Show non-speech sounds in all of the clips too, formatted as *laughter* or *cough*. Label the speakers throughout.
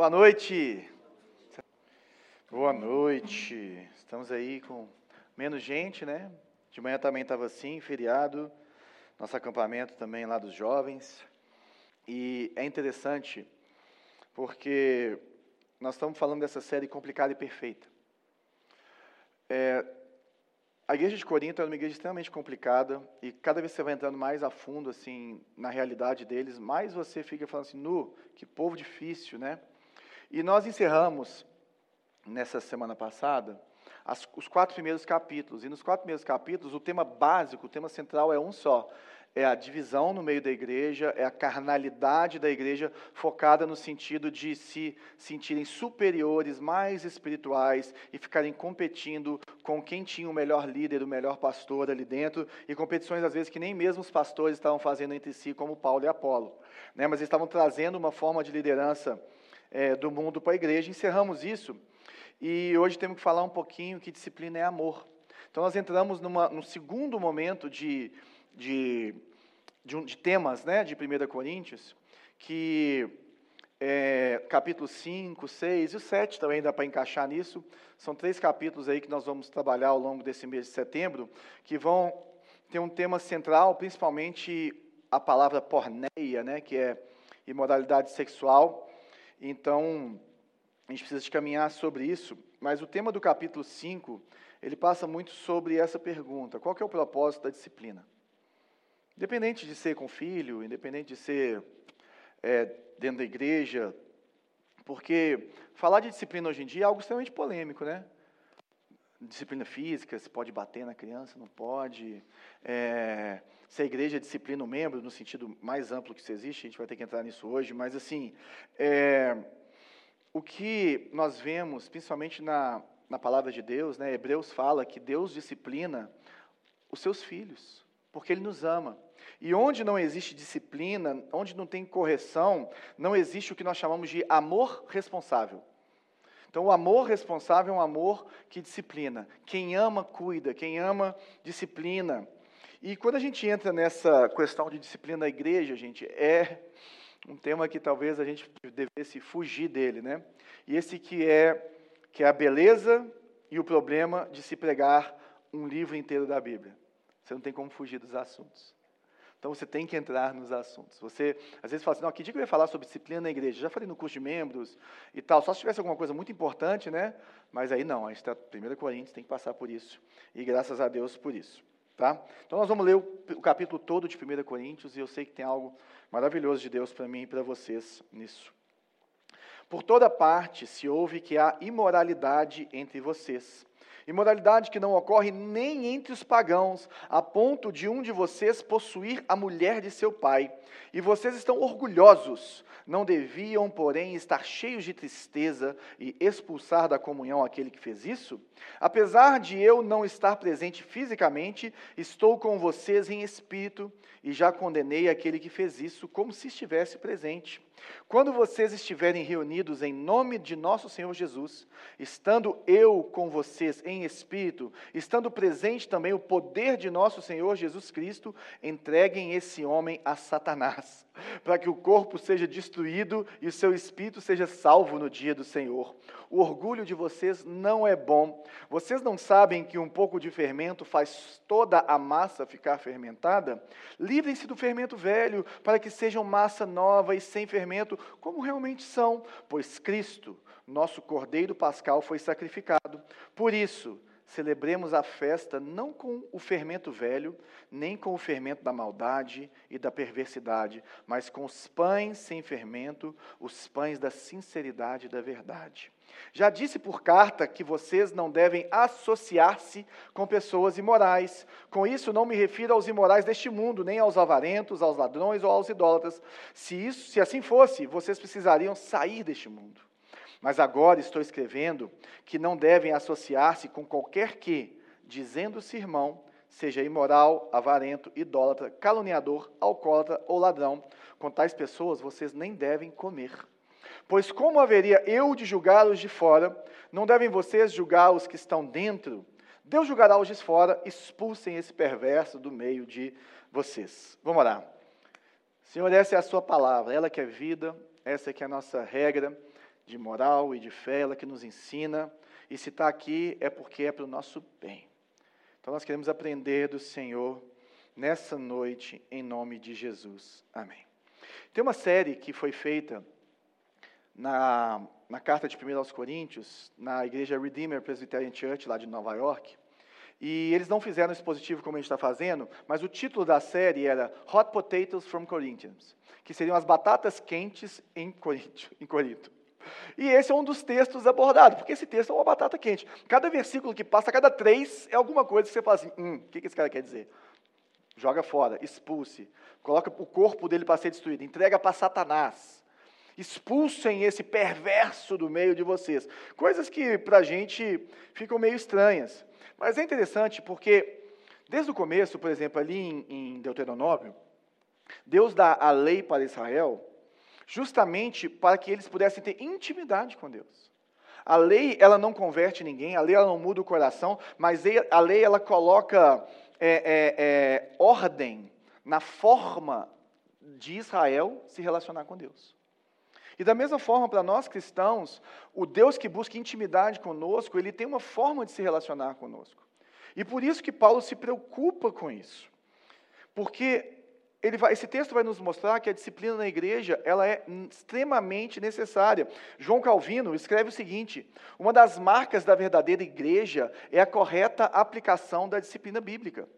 Speaker 1: Boa noite. Boa noite. Estamos aí com menos gente, né? De manhã também estava assim, feriado. Nosso acampamento também lá dos jovens. E é interessante porque nós estamos falando dessa série complicada e perfeita. É, a igreja de Corinto é uma igreja extremamente complicada e cada vez que você vai entrando mais a fundo assim na realidade deles, mais você fica falando assim, nu, que povo difícil, né? E nós encerramos nessa semana passada as, os quatro primeiros capítulos. E nos quatro primeiros capítulos, o tema básico, o tema central é um só: é a divisão no meio da igreja, é a carnalidade da igreja focada no sentido de se sentirem superiores, mais espirituais e ficarem competindo com quem tinha o melhor líder, o melhor pastor ali dentro, e competições às vezes que nem mesmo os pastores estavam fazendo entre si, como Paulo e Apolo. Né? Mas eles estavam trazendo uma forma de liderança é, do mundo para a igreja. Encerramos isso e hoje temos que falar um pouquinho que disciplina é amor. Então nós entramos numa, num segundo momento de de, de, um, de temas né, de 1 Coríntios, que é, capítulo 5, 6 e o 7 também dá para encaixar nisso. São três capítulos aí que nós vamos trabalhar ao longo desse mês de setembro, que vão ter um tema central, principalmente a palavra porneia, né, que é imoralidade sexual. Então, a gente precisa caminhar sobre isso, mas o tema do capítulo 5, ele passa muito sobre essa pergunta: qual é o propósito da disciplina? Independente de ser com filho, independente de ser é, dentro da igreja, porque falar de disciplina hoje em dia é algo extremamente polêmico, né? Disciplina física, se pode bater na criança, não pode. É, se a igreja disciplina o membro, no sentido mais amplo que isso existe, a gente vai ter que entrar nisso hoje, mas assim, é, o que nós vemos, principalmente na, na palavra de Deus, né, Hebreus fala que Deus disciplina os seus filhos, porque Ele nos ama. E onde não existe disciplina, onde não tem correção, não existe o que nós chamamos de amor responsável. Então, o amor responsável é um amor que disciplina. Quem ama, cuida. Quem ama, disciplina. E quando a gente entra nessa questão de disciplina da igreja, gente, é um tema que talvez a gente devesse fugir dele, né? E esse que é que é a beleza e o problema de se pregar um livro inteiro da Bíblia. Você não tem como fugir dos assuntos. Então você tem que entrar nos assuntos. Você às vezes fala assim, não, que dia que eu ia falar sobre disciplina na igreja? Já falei no curso de membros e tal, só se tivesse alguma coisa muito importante, né? Mas aí não, a gente está 1 Coríntios, tem que passar por isso. E graças a Deus por isso. Tá? Então nós vamos ler o, o capítulo todo de 1 Coríntios e eu sei que tem algo maravilhoso de Deus para mim e para vocês nisso. Por toda parte se ouve que há imoralidade entre vocês Imoralidade que não ocorre nem entre os pagãos, a ponto de um de vocês possuir a mulher de seu pai. E vocês estão orgulhosos. Não deviam, porém, estar cheios de tristeza e expulsar da comunhão aquele que fez isso? Apesar de eu não estar presente fisicamente, estou com vocês em espírito e já condenei aquele que fez isso como se estivesse presente. Quando vocês estiverem reunidos em nome de nosso Senhor Jesus, estando eu com vocês em espírito, estando presente também o poder de nosso Senhor Jesus Cristo, entreguem esse homem a Satanás, *laughs* para que o corpo seja destruído e o seu espírito seja salvo no dia do Senhor. O orgulho de vocês não é bom. Vocês não sabem que um pouco de fermento faz toda a massa ficar fermentada? Livrem-se do fermento velho, para que sejam massa nova e sem fermento, como realmente são, pois Cristo, nosso Cordeiro Pascal, foi sacrificado. Por isso, celebremos a festa não com o fermento velho, nem com o fermento da maldade e da perversidade, mas com os pães sem fermento, os pães da sinceridade e da verdade. Já disse por carta que vocês não devem associar-se com pessoas imorais. Com isso, não me refiro aos imorais deste mundo, nem aos avarentos, aos ladrões ou aos idólatras. Se, isso, se assim fosse, vocês precisariam sair deste mundo. Mas agora estou escrevendo que não devem associar-se com qualquer que, dizendo-se irmão, seja imoral, avarento, idólatra, caluniador, alcoólatra ou ladrão. Com tais pessoas vocês nem devem comer. Pois como haveria eu de julgá-los de fora, não devem vocês julgar os que estão dentro? Deus julgará os de fora, expulsem esse perverso do meio de vocês. Vamos orar. Senhor, essa é a sua palavra, ela que é vida, essa que é a nossa regra de moral e de fé, ela que nos ensina. E se está aqui é porque é para o nosso bem. Então nós queremos aprender do Senhor nessa noite, em nome de Jesus. Amém. Tem uma série que foi feita na, na carta de 1 aos Coríntios, na igreja Redeemer Presbyterian Church, lá de Nova York. E eles não fizeram esse positivo como a gente está fazendo, mas o título da série era Hot Potatoes from Corinthians, que seriam as batatas quentes em Corinto. Em Corinto. E esse é um dos textos abordados, porque esse texto é uma batata quente. Cada versículo que passa, cada três, é alguma coisa que você fala assim: hum, o que esse cara quer dizer? Joga fora, expulse, coloca o corpo dele para ser destruído, entrega para Satanás. Expulsem esse perverso do meio de vocês. Coisas que para a gente ficam meio estranhas. Mas é interessante porque, desde o começo, por exemplo, ali em, Deuteronômio, Deus dá a lei para Israel justamente para que eles pudessem ter intimidade com Deus. A lei, ela não converte ninguém, a lei, ela não muda o coração, mas a lei, ela coloca é, é, é, ordem na forma de Israel se relacionar com Deus. E da mesma forma, para nós cristãos, o Deus que busca intimidade conosco, ele tem uma forma de se relacionar conosco. E por isso que Paulo se preocupa com isso. Porque vai, esse texto vai nos mostrar que a disciplina na igreja ela é extremamente necessária. João Calvino escreve o seguinte: uma das marcas da verdadeira igreja é a correta aplicação da disciplina bíblica.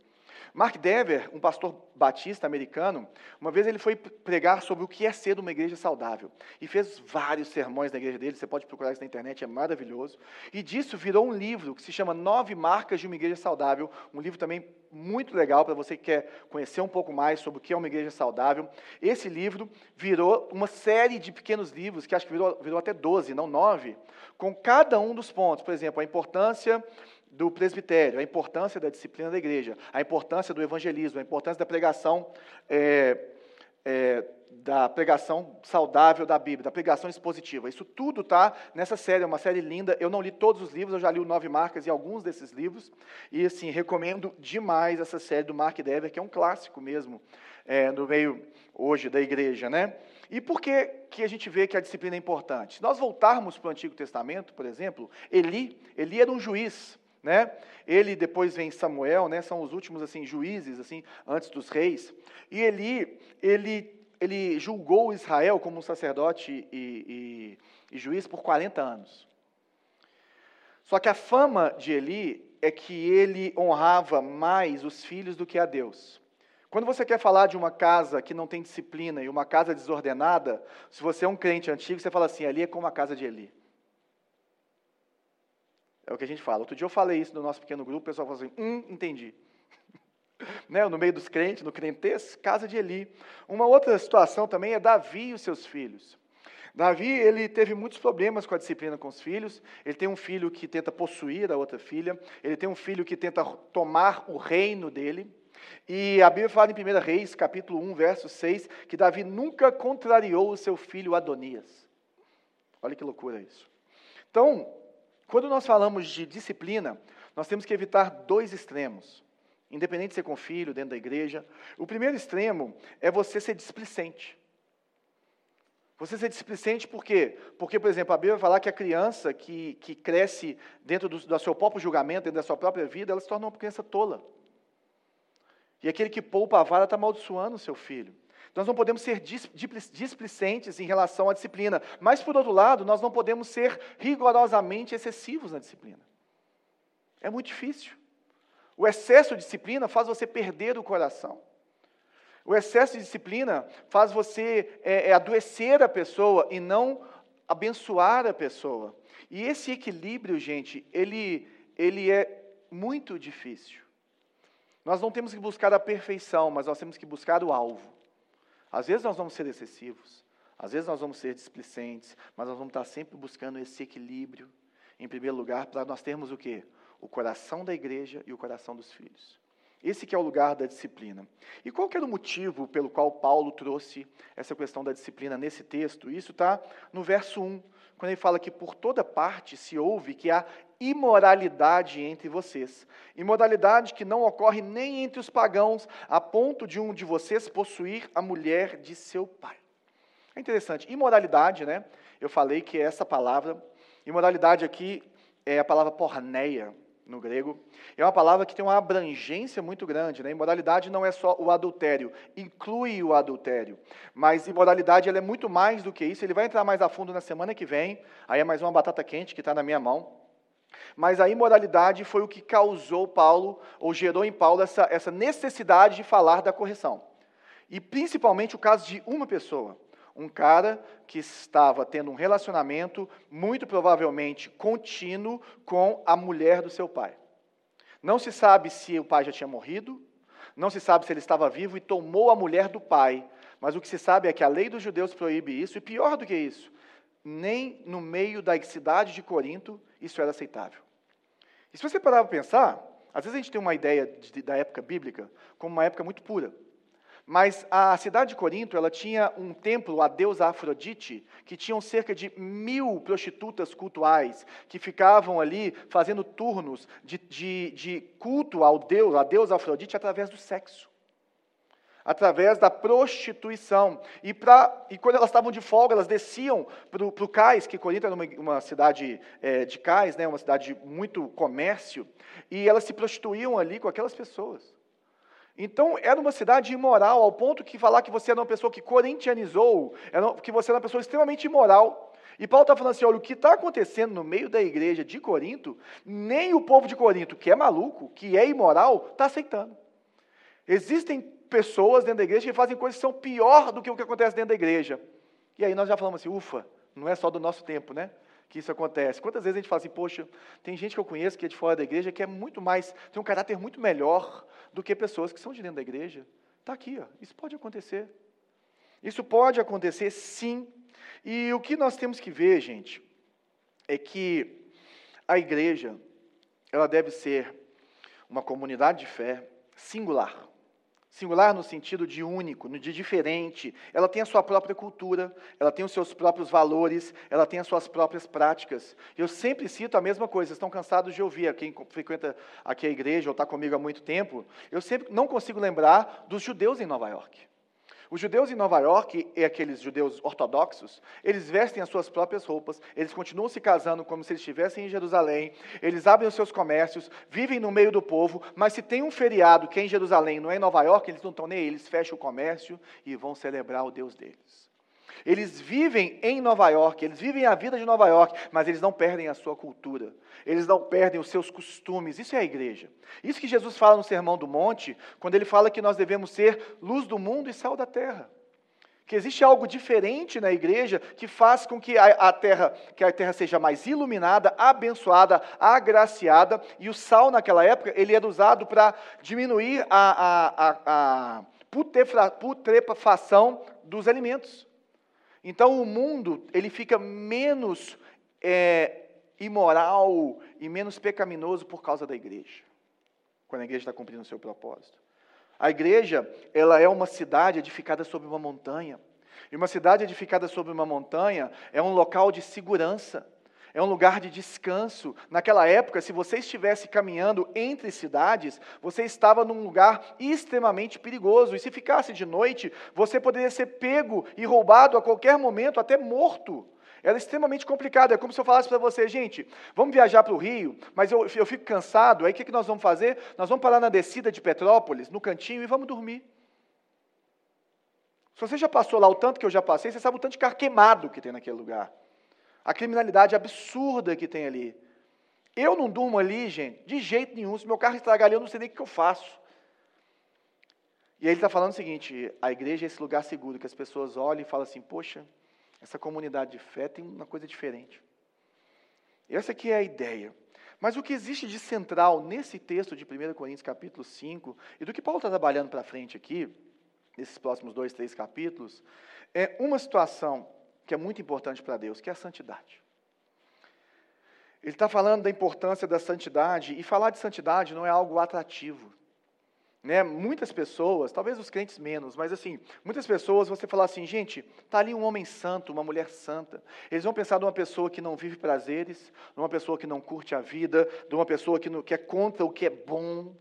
Speaker 1: Mark Dever, um pastor batista americano, uma vez ele foi pregar sobre o que é ser uma igreja saudável. E fez vários sermões na igreja dele, você pode procurar isso na internet, é maravilhoso. E disso virou um livro que se chama Nove Marcas de uma Igreja Saudável, um livro também muito legal para você que quer conhecer um pouco mais sobre o que é uma igreja saudável. Esse livro virou uma série de pequenos livros, que acho que virou, virou até 12, não 9, com cada um dos pontos. Por exemplo, a importância do presbitério, a importância da disciplina da igreja, a importância do evangelismo, a importância da pregação, é, é, da pregação saudável da Bíblia, da pregação expositiva. Isso tudo está nessa série, é uma série linda. Eu não li todos os livros, eu já li o Nove Marcas e alguns desses livros. E, assim, recomendo demais essa série do Mark Dever, que é um clássico mesmo é, no meio hoje da igreja, né? E por que, que a gente vê que a disciplina é importante? Se nós voltarmos para o Antigo Testamento, por exemplo, Eli, Eli era um juiz, né? Ele depois vem Samuel, né? São os últimos assim juízes assim antes dos reis. E Eli, ele ele julgou Israel como sacerdote e, e, e juiz por 40 anos. Só que a fama de Eli é que ele honrava mais os filhos do que a Deus. Quando você quer falar de uma casa que não tem disciplina e uma casa desordenada, se você é um crente antigo, você fala assim: ali é como a casa de Eli. É o que a gente fala. Outro dia eu falei isso no nosso pequeno grupo, o pessoal falou assim: hum, entendi. *laughs* né, no meio dos crentes, no crentez, casa de Eli. Uma outra situação também é Davi e os seus filhos. Davi, ele teve muitos problemas com a disciplina com os filhos. Ele tem um filho que tenta possuir a outra filha. Ele tem um filho que tenta tomar o reino dele. E a Bíblia fala em 1 Reis, capítulo 1, verso 6, que Davi nunca contrariou o seu filho Adonias. Olha que loucura isso. Então, quando nós falamos de disciplina, nós temos que evitar dois extremos, independente de ser com filho, dentro da igreja. O primeiro extremo é você ser displicente. Você ser displicente por quê? Porque, por exemplo, a Bíblia vai falar que a criança que, que cresce dentro do, do seu próprio julgamento, dentro da sua própria vida, ela se torna uma criança tola. E aquele que poupa a vara está amaldiçoando o seu filho. Nós não podemos ser displicentes em relação à disciplina, mas, por outro lado, nós não podemos ser rigorosamente excessivos na disciplina. É muito difícil. O excesso de disciplina faz você perder o coração. O excesso de disciplina faz você é, é, adoecer a pessoa e não abençoar a pessoa. E esse equilíbrio, gente, ele, ele é muito difícil. Nós não temos que buscar a perfeição, mas nós temos que buscar o alvo. Às vezes nós vamos ser excessivos, às vezes nós vamos ser displicentes, mas nós vamos estar sempre buscando esse equilíbrio, em primeiro lugar, para nós termos o quê? O coração da igreja e o coração dos filhos. Esse que é o lugar da disciplina. E qual que era o motivo pelo qual Paulo trouxe essa questão da disciplina nesse texto? Isso está no verso 1, quando ele fala que por toda parte se ouve que há imoralidade entre vocês. Imoralidade que não ocorre nem entre os pagãos, a ponto de um de vocês possuir a mulher de seu pai. É interessante. Imoralidade, né? Eu falei que essa palavra, imoralidade aqui é a palavra porneia no grego. É uma palavra que tem uma abrangência muito grande. Né? Imoralidade não é só o adultério, inclui o adultério. Mas imoralidade ela é muito mais do que isso. Ele vai entrar mais a fundo na semana que vem. Aí é mais uma batata quente que está na minha mão. Mas a imoralidade foi o que causou Paulo, ou gerou em Paulo, essa, essa necessidade de falar da correção. E principalmente o caso de uma pessoa. Um cara que estava tendo um relacionamento, muito provavelmente contínuo, com a mulher do seu pai. Não se sabe se o pai já tinha morrido, não se sabe se ele estava vivo e tomou a mulher do pai. Mas o que se sabe é que a lei dos judeus proíbe isso, e pior do que isso, nem no meio da cidade de Corinto isso era aceitável. E se você parar para pensar, às vezes a gente tem uma ideia de, da época bíblica como uma época muito pura. Mas a cidade de Corinto, ela tinha um templo, a deusa Afrodite, que tinham cerca de mil prostitutas cultuais, que ficavam ali fazendo turnos de, de, de culto ao deus, a deusa Afrodite, através do sexo através da prostituição. E, pra, e quando elas estavam de folga, elas desciam para o cais, que Corinto era uma, uma cidade é, de cais, né, uma cidade de muito comércio, e elas se prostituíam ali com aquelas pessoas. Então, era uma cidade imoral, ao ponto que falar que você era uma pessoa que corintianizou, que você era uma pessoa extremamente imoral. E Paulo está falando assim: olha, o que está acontecendo no meio da igreja de Corinto, nem o povo de Corinto, que é maluco, que é imoral, está aceitando. Existem pessoas dentro da igreja que fazem coisas que são pior do que o que acontece dentro da igreja. E aí nós já falamos assim, ufa, não é só do nosso tempo, né? Que isso acontece. Quantas vezes a gente fala assim, poxa, tem gente que eu conheço que é de fora da igreja que é muito mais, tem um caráter muito melhor do que pessoas que são de dentro da igreja. Está aqui, ó. isso pode acontecer. Isso pode acontecer sim. E o que nós temos que ver, gente, é que a igreja, ela deve ser uma comunidade de fé singular. Singular no sentido de único, de diferente. Ela tem a sua própria cultura, ela tem os seus próprios valores, ela tem as suas próprias práticas. Eu sempre cito a mesma coisa, vocês estão cansados de ouvir, quem frequenta aqui a igreja ou está comigo há muito tempo, eu sempre não consigo lembrar dos judeus em Nova York. Os judeus em Nova York, e aqueles judeus ortodoxos, eles vestem as suas próprias roupas, eles continuam se casando como se eles estivessem em Jerusalém, eles abrem os seus comércios, vivem no meio do povo, mas se tem um feriado que é em Jerusalém, não é em Nova York, eles não estão nem aí, eles fecham o comércio e vão celebrar o Deus deles. Eles vivem em Nova York, eles vivem a vida de Nova York, mas eles não perdem a sua cultura, eles não perdem os seus costumes. Isso é a igreja. Isso que Jesus fala no Sermão do Monte, quando ele fala que nós devemos ser luz do mundo e sal da terra. Que existe algo diferente na igreja que faz com que a, a terra, que a terra seja mais iluminada, abençoada, agraciada, e o sal naquela época ele era usado para diminuir a, a, a, a putrefação dos alimentos. Então o mundo ele fica menos é, imoral e menos pecaminoso por causa da igreja, quando a igreja está cumprindo o seu propósito. A igreja ela é uma cidade edificada sobre uma montanha. E uma cidade edificada sobre uma montanha é um local de segurança é um lugar de descanso. Naquela época, se você estivesse caminhando entre cidades, você estava num lugar extremamente perigoso. E se ficasse de noite, você poderia ser pego e roubado a qualquer momento, até morto. Era extremamente complicado. É como se eu falasse para você, gente, vamos viajar para o Rio, mas eu, eu fico cansado. Aí o que, que nós vamos fazer? Nós vamos parar na descida de Petrópolis, no cantinho, e vamos dormir. Se você já passou lá o tanto que eu já passei, você sabe o tanto de carro queimado que tem naquele lugar a criminalidade absurda que tem ali. Eu não durmo ali, gente, de jeito nenhum. Se meu carro estragar ali, eu não sei nem o que eu faço. E aí ele está falando o seguinte: a igreja é esse lugar seguro, que as pessoas olham e falam assim: poxa, essa comunidade de fé tem uma coisa diferente. Essa aqui é a ideia. Mas o que existe de central nesse texto de 1 Coríntios capítulo 5, e do que Paulo está trabalhando para frente aqui, nesses próximos dois, três capítulos, é uma situação que é muito importante para Deus, que é a santidade. Ele está falando da importância da santidade, e falar de santidade não é algo atrativo. Né? Muitas pessoas, talvez os crentes menos, mas assim, muitas pessoas, você falar assim, gente, está ali um homem santo, uma mulher santa. Eles vão pensar de uma pessoa que não vive prazeres, de uma pessoa que não curte a vida, de uma pessoa que, não, que é contra o que é bom.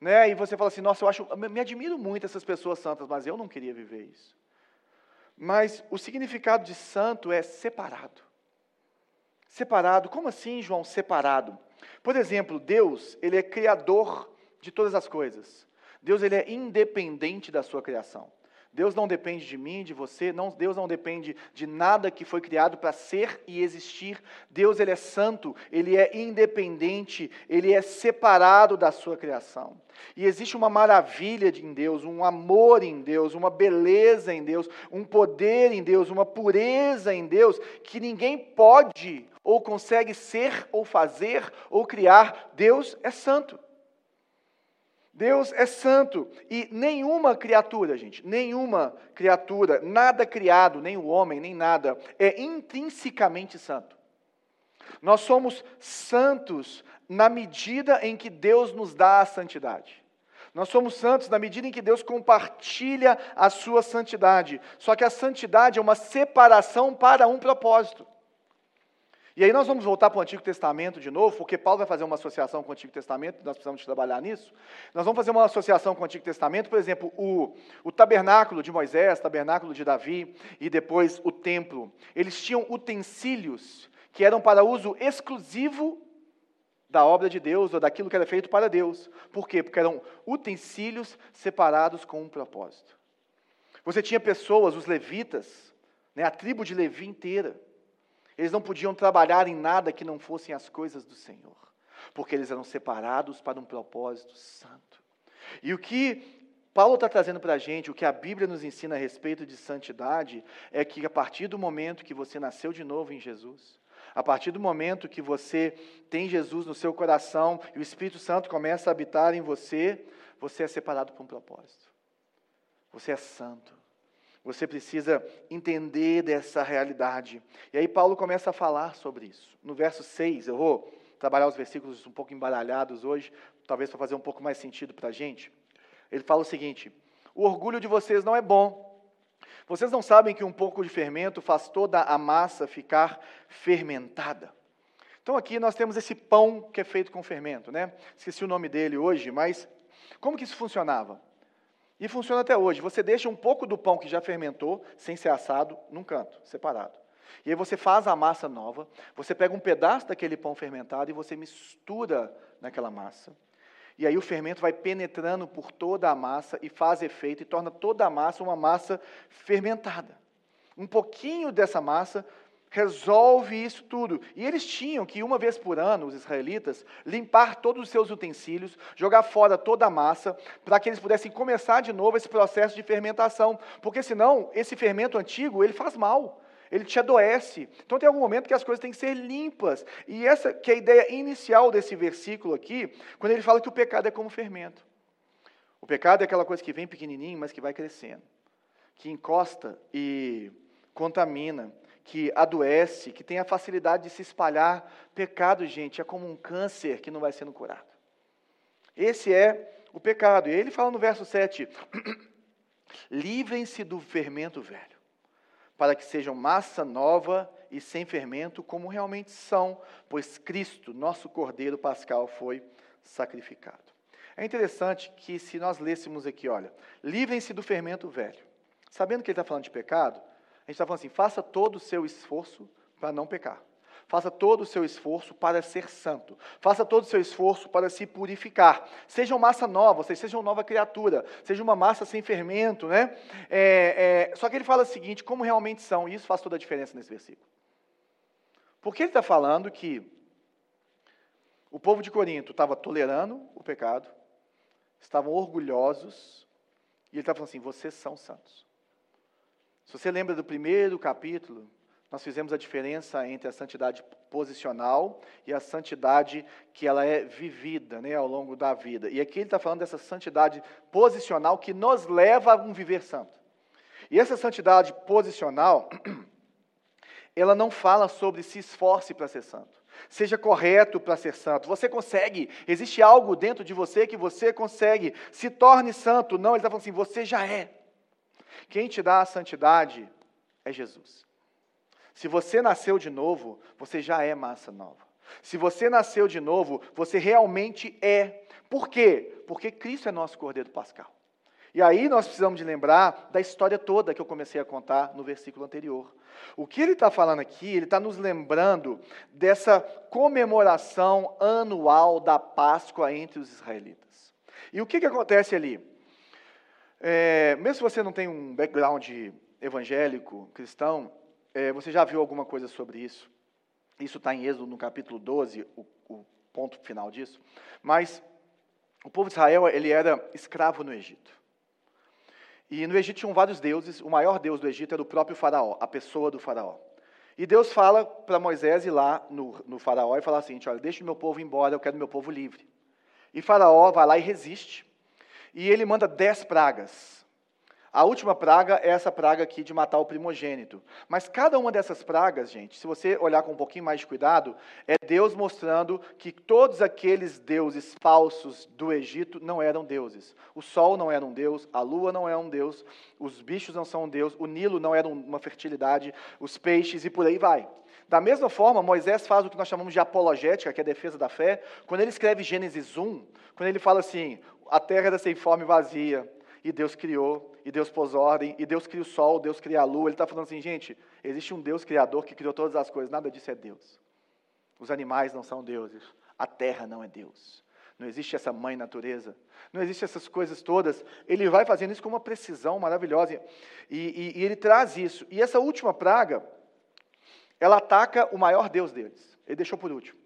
Speaker 1: Né? E você fala assim, nossa, eu acho, me admiro muito essas pessoas santas, mas eu não queria viver isso. Mas o significado de santo é separado. Separado, como assim, João, separado? Por exemplo, Deus, ele é criador de todas as coisas. Deus ele é independente da sua criação. Deus não depende de mim, de você, não, Deus não depende de nada que foi criado para ser e existir. Deus ele é santo, ele é independente, ele é separado da sua criação. E existe uma maravilha em Deus, um amor em Deus, uma beleza em Deus, um poder em Deus, uma pureza em Deus que ninguém pode ou consegue ser ou fazer ou criar. Deus é santo. Deus é santo e nenhuma criatura, gente, nenhuma criatura, nada criado, nem o homem, nem nada, é intrinsecamente santo. Nós somos santos na medida em que Deus nos dá a santidade. Nós somos santos na medida em que Deus compartilha a sua santidade. Só que a santidade é uma separação para um propósito. E aí nós vamos voltar para o Antigo Testamento de novo, porque Paulo vai fazer uma associação com o Antigo Testamento, nós precisamos trabalhar nisso. Nós vamos fazer uma associação com o Antigo Testamento, por exemplo, o, o tabernáculo de Moisés, o tabernáculo de Davi e depois o templo. Eles tinham utensílios que eram para uso exclusivo da obra de Deus ou daquilo que era feito para Deus. Por quê? Porque eram utensílios separados com um propósito. Você tinha pessoas, os levitas, né, a tribo de Levi inteira, eles não podiam trabalhar em nada que não fossem as coisas do Senhor, porque eles eram separados para um propósito santo. E o que Paulo está trazendo para a gente, o que a Bíblia nos ensina a respeito de santidade, é que a partir do momento que você nasceu de novo em Jesus, a partir do momento que você tem Jesus no seu coração e o Espírito Santo começa a habitar em você, você é separado para um propósito. Você é santo. Você precisa entender dessa realidade. E aí Paulo começa a falar sobre isso. No verso 6, eu vou trabalhar os versículos um pouco embaralhados hoje, talvez para fazer um pouco mais sentido para a gente. Ele fala o seguinte: O orgulho de vocês não é bom. Vocês não sabem que um pouco de fermento faz toda a massa ficar fermentada. Então aqui nós temos esse pão que é feito com fermento, né? Esqueci o nome dele hoje, mas como que isso funcionava? E funciona até hoje. Você deixa um pouco do pão que já fermentou, sem ser assado, num canto, separado. E aí você faz a massa nova, você pega um pedaço daquele pão fermentado e você mistura naquela massa. E aí o fermento vai penetrando por toda a massa e faz efeito e torna toda a massa uma massa fermentada. Um pouquinho dessa massa resolve isso tudo. E eles tinham que, uma vez por ano, os israelitas, limpar todos os seus utensílios, jogar fora toda a massa, para que eles pudessem começar de novo esse processo de fermentação. Porque senão, esse fermento antigo, ele faz mal. Ele te adoece. Então tem algum momento que as coisas têm que ser limpas. E essa que é a ideia inicial desse versículo aqui, quando ele fala que o pecado é como fermento. O pecado é aquela coisa que vem pequenininho, mas que vai crescendo. Que encosta e contamina que adoece, que tem a facilidade de se espalhar. Pecado, gente, é como um câncer que não vai sendo curado. Esse é o pecado. E ele fala no verso 7: *clears throat* livrem-se do fermento velho, para que sejam massa nova e sem fermento, como realmente são, pois Cristo, nosso Cordeiro Pascal, foi sacrificado. É interessante que, se nós lêssemos aqui, olha, livrem-se do fermento velho, sabendo que ele está falando de pecado, gente está falando assim: faça todo o seu esforço para não pecar. Faça todo o seu esforço para ser santo. Faça todo o seu esforço para se purificar. Seja uma massa nova, seja sejam uma nova criatura. Seja uma massa sem fermento, né? É, é, só que ele fala o seguinte: como realmente são, e isso faz toda a diferença nesse versículo. Porque ele está falando que o povo de Corinto estava tolerando o pecado, estavam orgulhosos, e ele está falando assim: vocês são santos. Se você lembra do primeiro capítulo, nós fizemos a diferença entre a santidade posicional e a santidade que ela é vivida né, ao longo da vida. E aqui ele está falando dessa santidade posicional que nos leva a um viver santo. E essa santidade posicional, *clears throat* ela não fala sobre se esforce para ser santo. Seja correto para ser santo. Você consegue. Existe algo dentro de você que você consegue. Se torne santo. Não, ele está falando assim: você já é. Quem te dá a santidade é Jesus. Se você nasceu de novo, você já é massa nova. Se você nasceu de novo, você realmente é. Por quê? Porque Cristo é nosso Cordeiro Pascal. E aí nós precisamos de lembrar da história toda que eu comecei a contar no versículo anterior. O que ele está falando aqui, ele está nos lembrando dessa comemoração anual da Páscoa entre os israelitas. E o que, que acontece ali? É, mesmo se você não tem um background evangélico, cristão, é, você já viu alguma coisa sobre isso. Isso está em Êxodo, no capítulo 12, o, o ponto final disso. Mas o povo de Israel, ele era escravo no Egito. E no Egito tinham vários deuses, o maior deus do Egito era o próprio faraó, a pessoa do faraó. E Deus fala para Moisés ir lá no, no faraó e falar assim, olha, deixa o meu povo embora, eu quero meu povo livre. E faraó vai lá e resiste, e ele manda dez pragas. A última praga é essa praga aqui de matar o primogênito. Mas cada uma dessas pragas, gente, se você olhar com um pouquinho mais de cuidado, é Deus mostrando que todos aqueles deuses falsos do Egito não eram deuses. O sol não era um deus, a lua não é um deus, os bichos não são um deus, o Nilo não era uma fertilidade, os peixes e por aí vai. Da mesma forma, Moisés faz o que nós chamamos de apologética, que é a defesa da fé, quando ele escreve Gênesis 1, quando ele fala assim: a terra era sem forma e vazia, e Deus criou, e Deus pôs ordem, e Deus cria o sol, Deus cria a lua. Ele está falando assim, gente, existe um Deus criador que criou todas as coisas, nada disso é Deus. Os animais não são deuses, a terra não é Deus. Não existe essa mãe natureza, não existe essas coisas todas. Ele vai fazendo isso com uma precisão maravilhosa. E, e, e ele traz isso. E essa última praga, ela ataca o maior Deus deles. Ele deixou por último.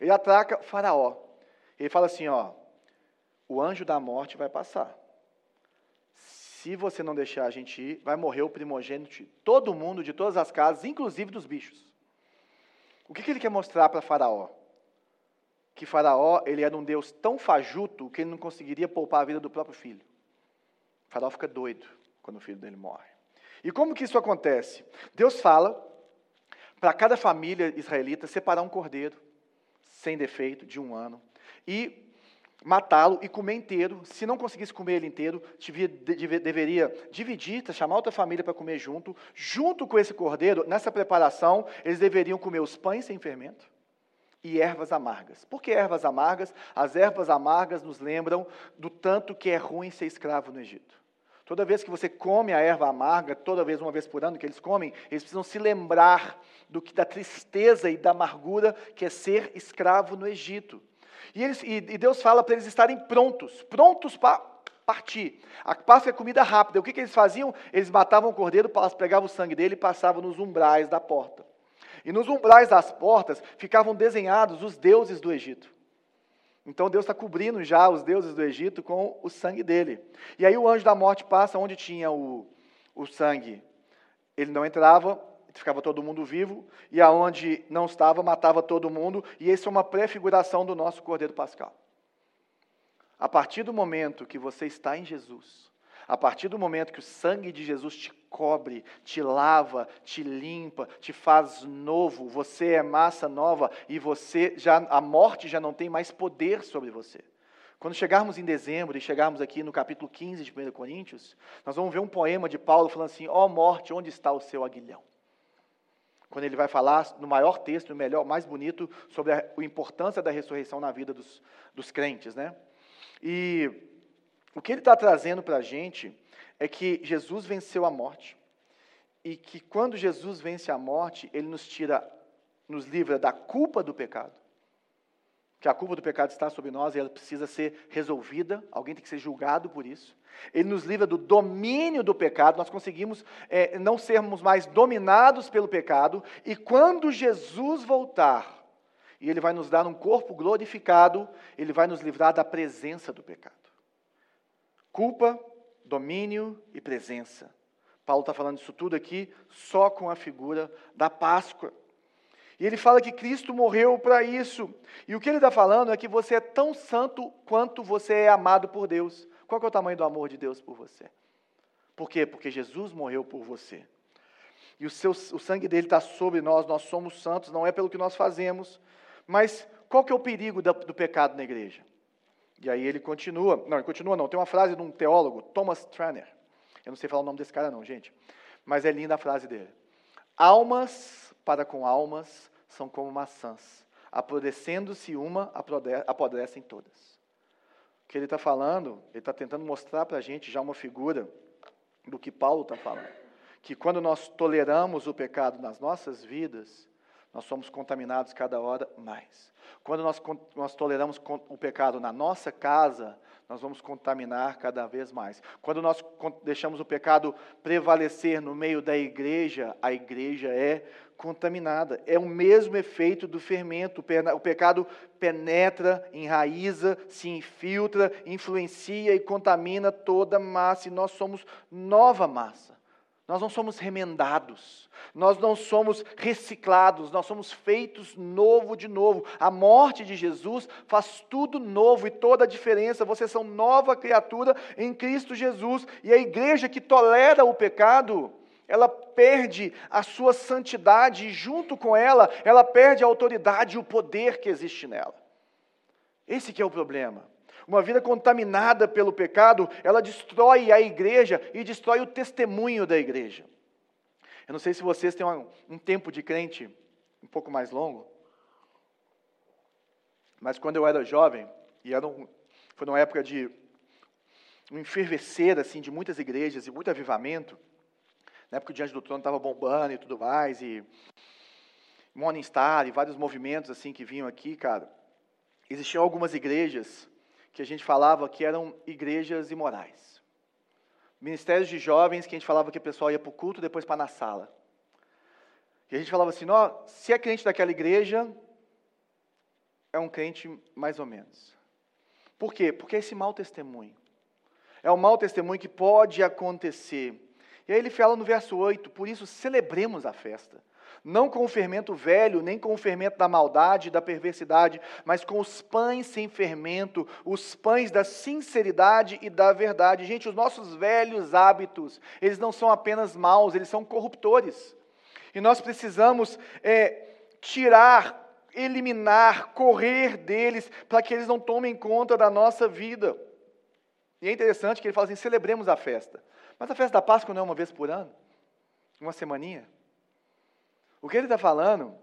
Speaker 1: Ele ataca Faraó. Ele fala assim: ó, o anjo da morte vai passar. Se você não deixar a gente ir, vai morrer o primogênito de todo mundo, de todas as casas, inclusive dos bichos. O que, que ele quer mostrar para Faraó? Que Faraó ele era um Deus tão fajuto que ele não conseguiria poupar a vida do próprio filho. O faraó fica doido quando o filho dele morre. E como que isso acontece? Deus fala para cada família israelita separar um cordeiro sem defeito de um ano e matá-lo e comer inteiro. Se não conseguisse comer ele inteiro, devia, deveria dividir, chamar outra família para comer junto. Junto com esse cordeiro, nessa preparação, eles deveriam comer os pães sem fermento e ervas amargas. Por que ervas amargas? As ervas amargas nos lembram do tanto que é ruim ser escravo no Egito. Toda vez que você come a erva amarga, toda vez, uma vez por ano que eles comem, eles precisam se lembrar do que da tristeza e da amargura que é ser escravo no Egito. E, eles, e, e Deus fala para eles estarem prontos, prontos para partir. A Páscoa é comida rápida. O que, que eles faziam? Eles matavam o cordeiro, pegavam o sangue dele e passavam nos umbrais da porta. E nos umbrais das portas ficavam desenhados os deuses do Egito. Então Deus está cobrindo já os deuses do Egito com o sangue dele. E aí o anjo da morte passa onde tinha o, o sangue. Ele não entrava, ficava todo mundo vivo, e aonde não estava, matava todo mundo, e isso é uma prefiguração do nosso Cordeiro Pascal. A partir do momento que você está em Jesus, a partir do momento que o sangue de Jesus te cobre, te lava, te limpa, te faz novo, você é massa nova e você já a morte já não tem mais poder sobre você. Quando chegarmos em dezembro e chegarmos aqui no capítulo 15 de 1 Coríntios, nós vamos ver um poema de Paulo falando assim: "Ó oh morte, onde está o seu aguilhão?" Quando ele vai falar no maior texto, no melhor, mais bonito, sobre a, a importância da ressurreição na vida dos, dos crentes. Né? E o que ele está trazendo para a gente é que Jesus venceu a morte. E que quando Jesus vence a morte, ele nos tira, nos livra da culpa do pecado que a culpa do pecado está sobre nós e ela precisa ser resolvida, alguém tem que ser julgado por isso. Ele nos livra do domínio do pecado, nós conseguimos é, não sermos mais dominados pelo pecado, e quando Jesus voltar, e ele vai nos dar um corpo glorificado, ele vai nos livrar da presença do pecado. Culpa, domínio e presença. Paulo está falando isso tudo aqui só com a figura da Páscoa. E ele fala que Cristo morreu para isso. E o que ele está falando é que você é tão santo quanto você é amado por Deus. Qual é o tamanho do amor de Deus por você? Por quê? Porque Jesus morreu por você. E o, seu, o sangue dele está sobre nós, nós somos santos, não é pelo que nós fazemos. Mas qual que é o perigo do, do pecado na igreja? E aí ele continua, não, ele continua não, tem uma frase de um teólogo, Thomas Tranner. Eu não sei falar o nome desse cara não, gente. Mas é linda a frase dele. Almas para com almas são como maçãs. Apodrecendo-se uma, apodrecem todas. O que ele está falando, ele está tentando mostrar para a gente já uma figura do que Paulo está falando. Que quando nós toleramos o pecado nas nossas vidas, nós somos contaminados cada hora mais. Quando nós, nós toleramos o pecado na nossa casa, nós vamos contaminar cada vez mais. Quando nós deixamos o pecado prevalecer no meio da igreja, a igreja é contaminada. É o mesmo efeito do fermento. O pecado penetra, enraiza, se infiltra, influencia e contamina toda a massa. E nós somos nova massa. Nós não somos remendados, nós não somos reciclados, nós somos feitos novo de novo. A morte de Jesus faz tudo novo e toda a diferença. Vocês são nova criatura em Cristo Jesus. E a igreja que tolera o pecado, ela perde a sua santidade e, junto com ela, ela perde a autoridade e o poder que existe nela. Esse que é o problema. Uma vida contaminada pelo pecado, ela destrói a igreja e destrói o testemunho da igreja. Eu não sei se vocês têm um, um tempo de crente um pouco mais longo, mas quando eu era jovem, e era um, foi numa época de um enfervecer assim, de muitas igrejas e muito avivamento, na época o Diante do Trono estava bombando e tudo mais, e Morning Star e vários movimentos assim que vinham aqui, cara. Existiam algumas igrejas que a gente falava que eram igrejas imorais. Ministérios de jovens que a gente falava que o pessoal ia para o culto depois para na sala. E a gente falava assim, ó, se é crente daquela igreja, é um crente mais ou menos. Por quê? Porque é esse mau testemunho. É um mau testemunho que pode acontecer e aí ele fala no verso 8: Por isso celebremos a festa. Não com o fermento velho, nem com o fermento da maldade e da perversidade, mas com os pães sem fermento, os pães da sinceridade e da verdade. Gente, os nossos velhos hábitos, eles não são apenas maus, eles são corruptores. E nós precisamos é, tirar, eliminar, correr deles, para que eles não tomem conta da nossa vida. E é interessante que ele fala assim: celebremos a festa. Mas a festa da Páscoa não é uma vez por ano? Uma semaninha? O que ele está falando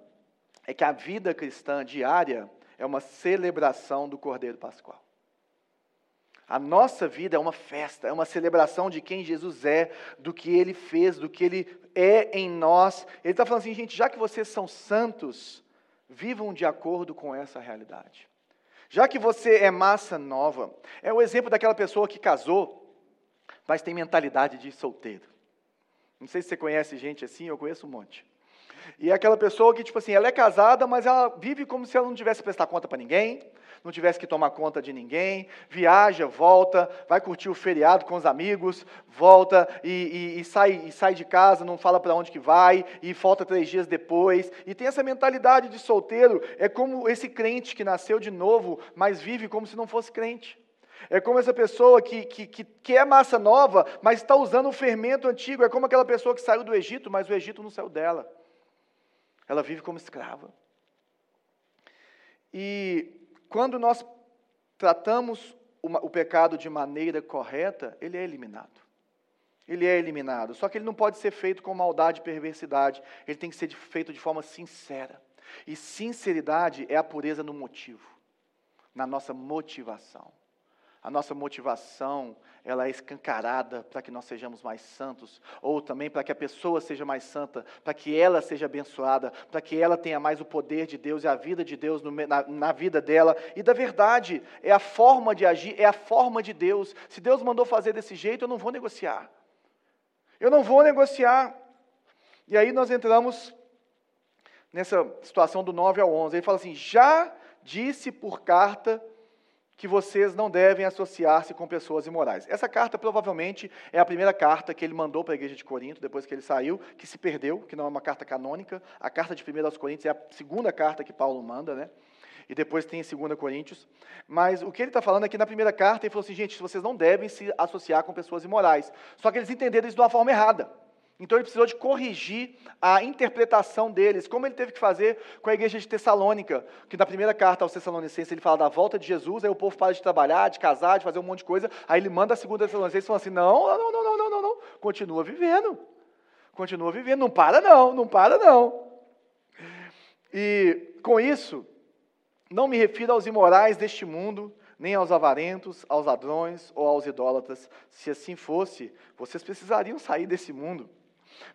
Speaker 1: é que a vida cristã diária é uma celebração do Cordeiro Pascual. A nossa vida é uma festa, é uma celebração de quem Jesus é, do que ele fez, do que ele é em nós. Ele está falando assim, gente, já que vocês são santos, vivam de acordo com essa realidade. Já que você é massa nova, é o exemplo daquela pessoa que casou mas tem mentalidade de solteiro. Não sei se você conhece gente assim, eu conheço um monte. E é aquela pessoa que, tipo assim, ela é casada, mas ela vive como se ela não tivesse que prestar conta para ninguém, não tivesse que tomar conta de ninguém, viaja, volta, vai curtir o feriado com os amigos, volta e, e, e sai, e sai de casa, não fala para onde que vai, e volta três dias depois, e tem essa mentalidade de solteiro, é como esse crente que nasceu de novo, mas vive como se não fosse crente. É como essa pessoa que, que, que, que é massa nova, mas está usando o fermento antigo. É como aquela pessoa que saiu do Egito, mas o Egito não saiu dela. Ela vive como escrava. E quando nós tratamos o pecado de maneira correta, ele é eliminado. Ele é eliminado. Só que ele não pode ser feito com maldade e perversidade. Ele tem que ser feito de forma sincera. E sinceridade é a pureza no motivo, na nossa motivação a nossa motivação ela é escancarada para que nós sejamos mais santos, ou também para que a pessoa seja mais santa, para que ela seja abençoada, para que ela tenha mais o poder de Deus e a vida de Deus no, na, na vida dela. E da verdade, é a forma de agir, é a forma de Deus. Se Deus mandou fazer desse jeito, eu não vou negociar. Eu não vou negociar. E aí nós entramos nessa situação do 9 ao 11. Ele fala assim: já disse por carta que vocês não devem associar-se com pessoas imorais. Essa carta provavelmente é a primeira carta que ele mandou para a igreja de Corinto, depois que ele saiu, que se perdeu, que não é uma carta canônica. A carta de 1 aos Coríntios é a segunda carta que Paulo manda, né? E depois tem em 2 Coríntios. Mas o que ele está falando aqui na primeira carta, ele falou assim, gente, vocês não devem se associar com pessoas imorais. Só que eles entenderam isso de uma forma errada. Então ele precisou de corrigir a interpretação deles, como ele teve que fazer com a igreja de Tessalônica, que na primeira carta aos Tessalonicenses ele fala da volta de Jesus, aí o povo para de trabalhar, de casar, de fazer um monte de coisa, aí ele manda a segunda Tessalonicenses e fala assim: não, não, não, não, não, não, não, continua vivendo, continua vivendo, não para não, não para não. E com isso, não me refiro aos imorais deste mundo, nem aos avarentos, aos ladrões ou aos idólatras. Se assim fosse, vocês precisariam sair desse mundo.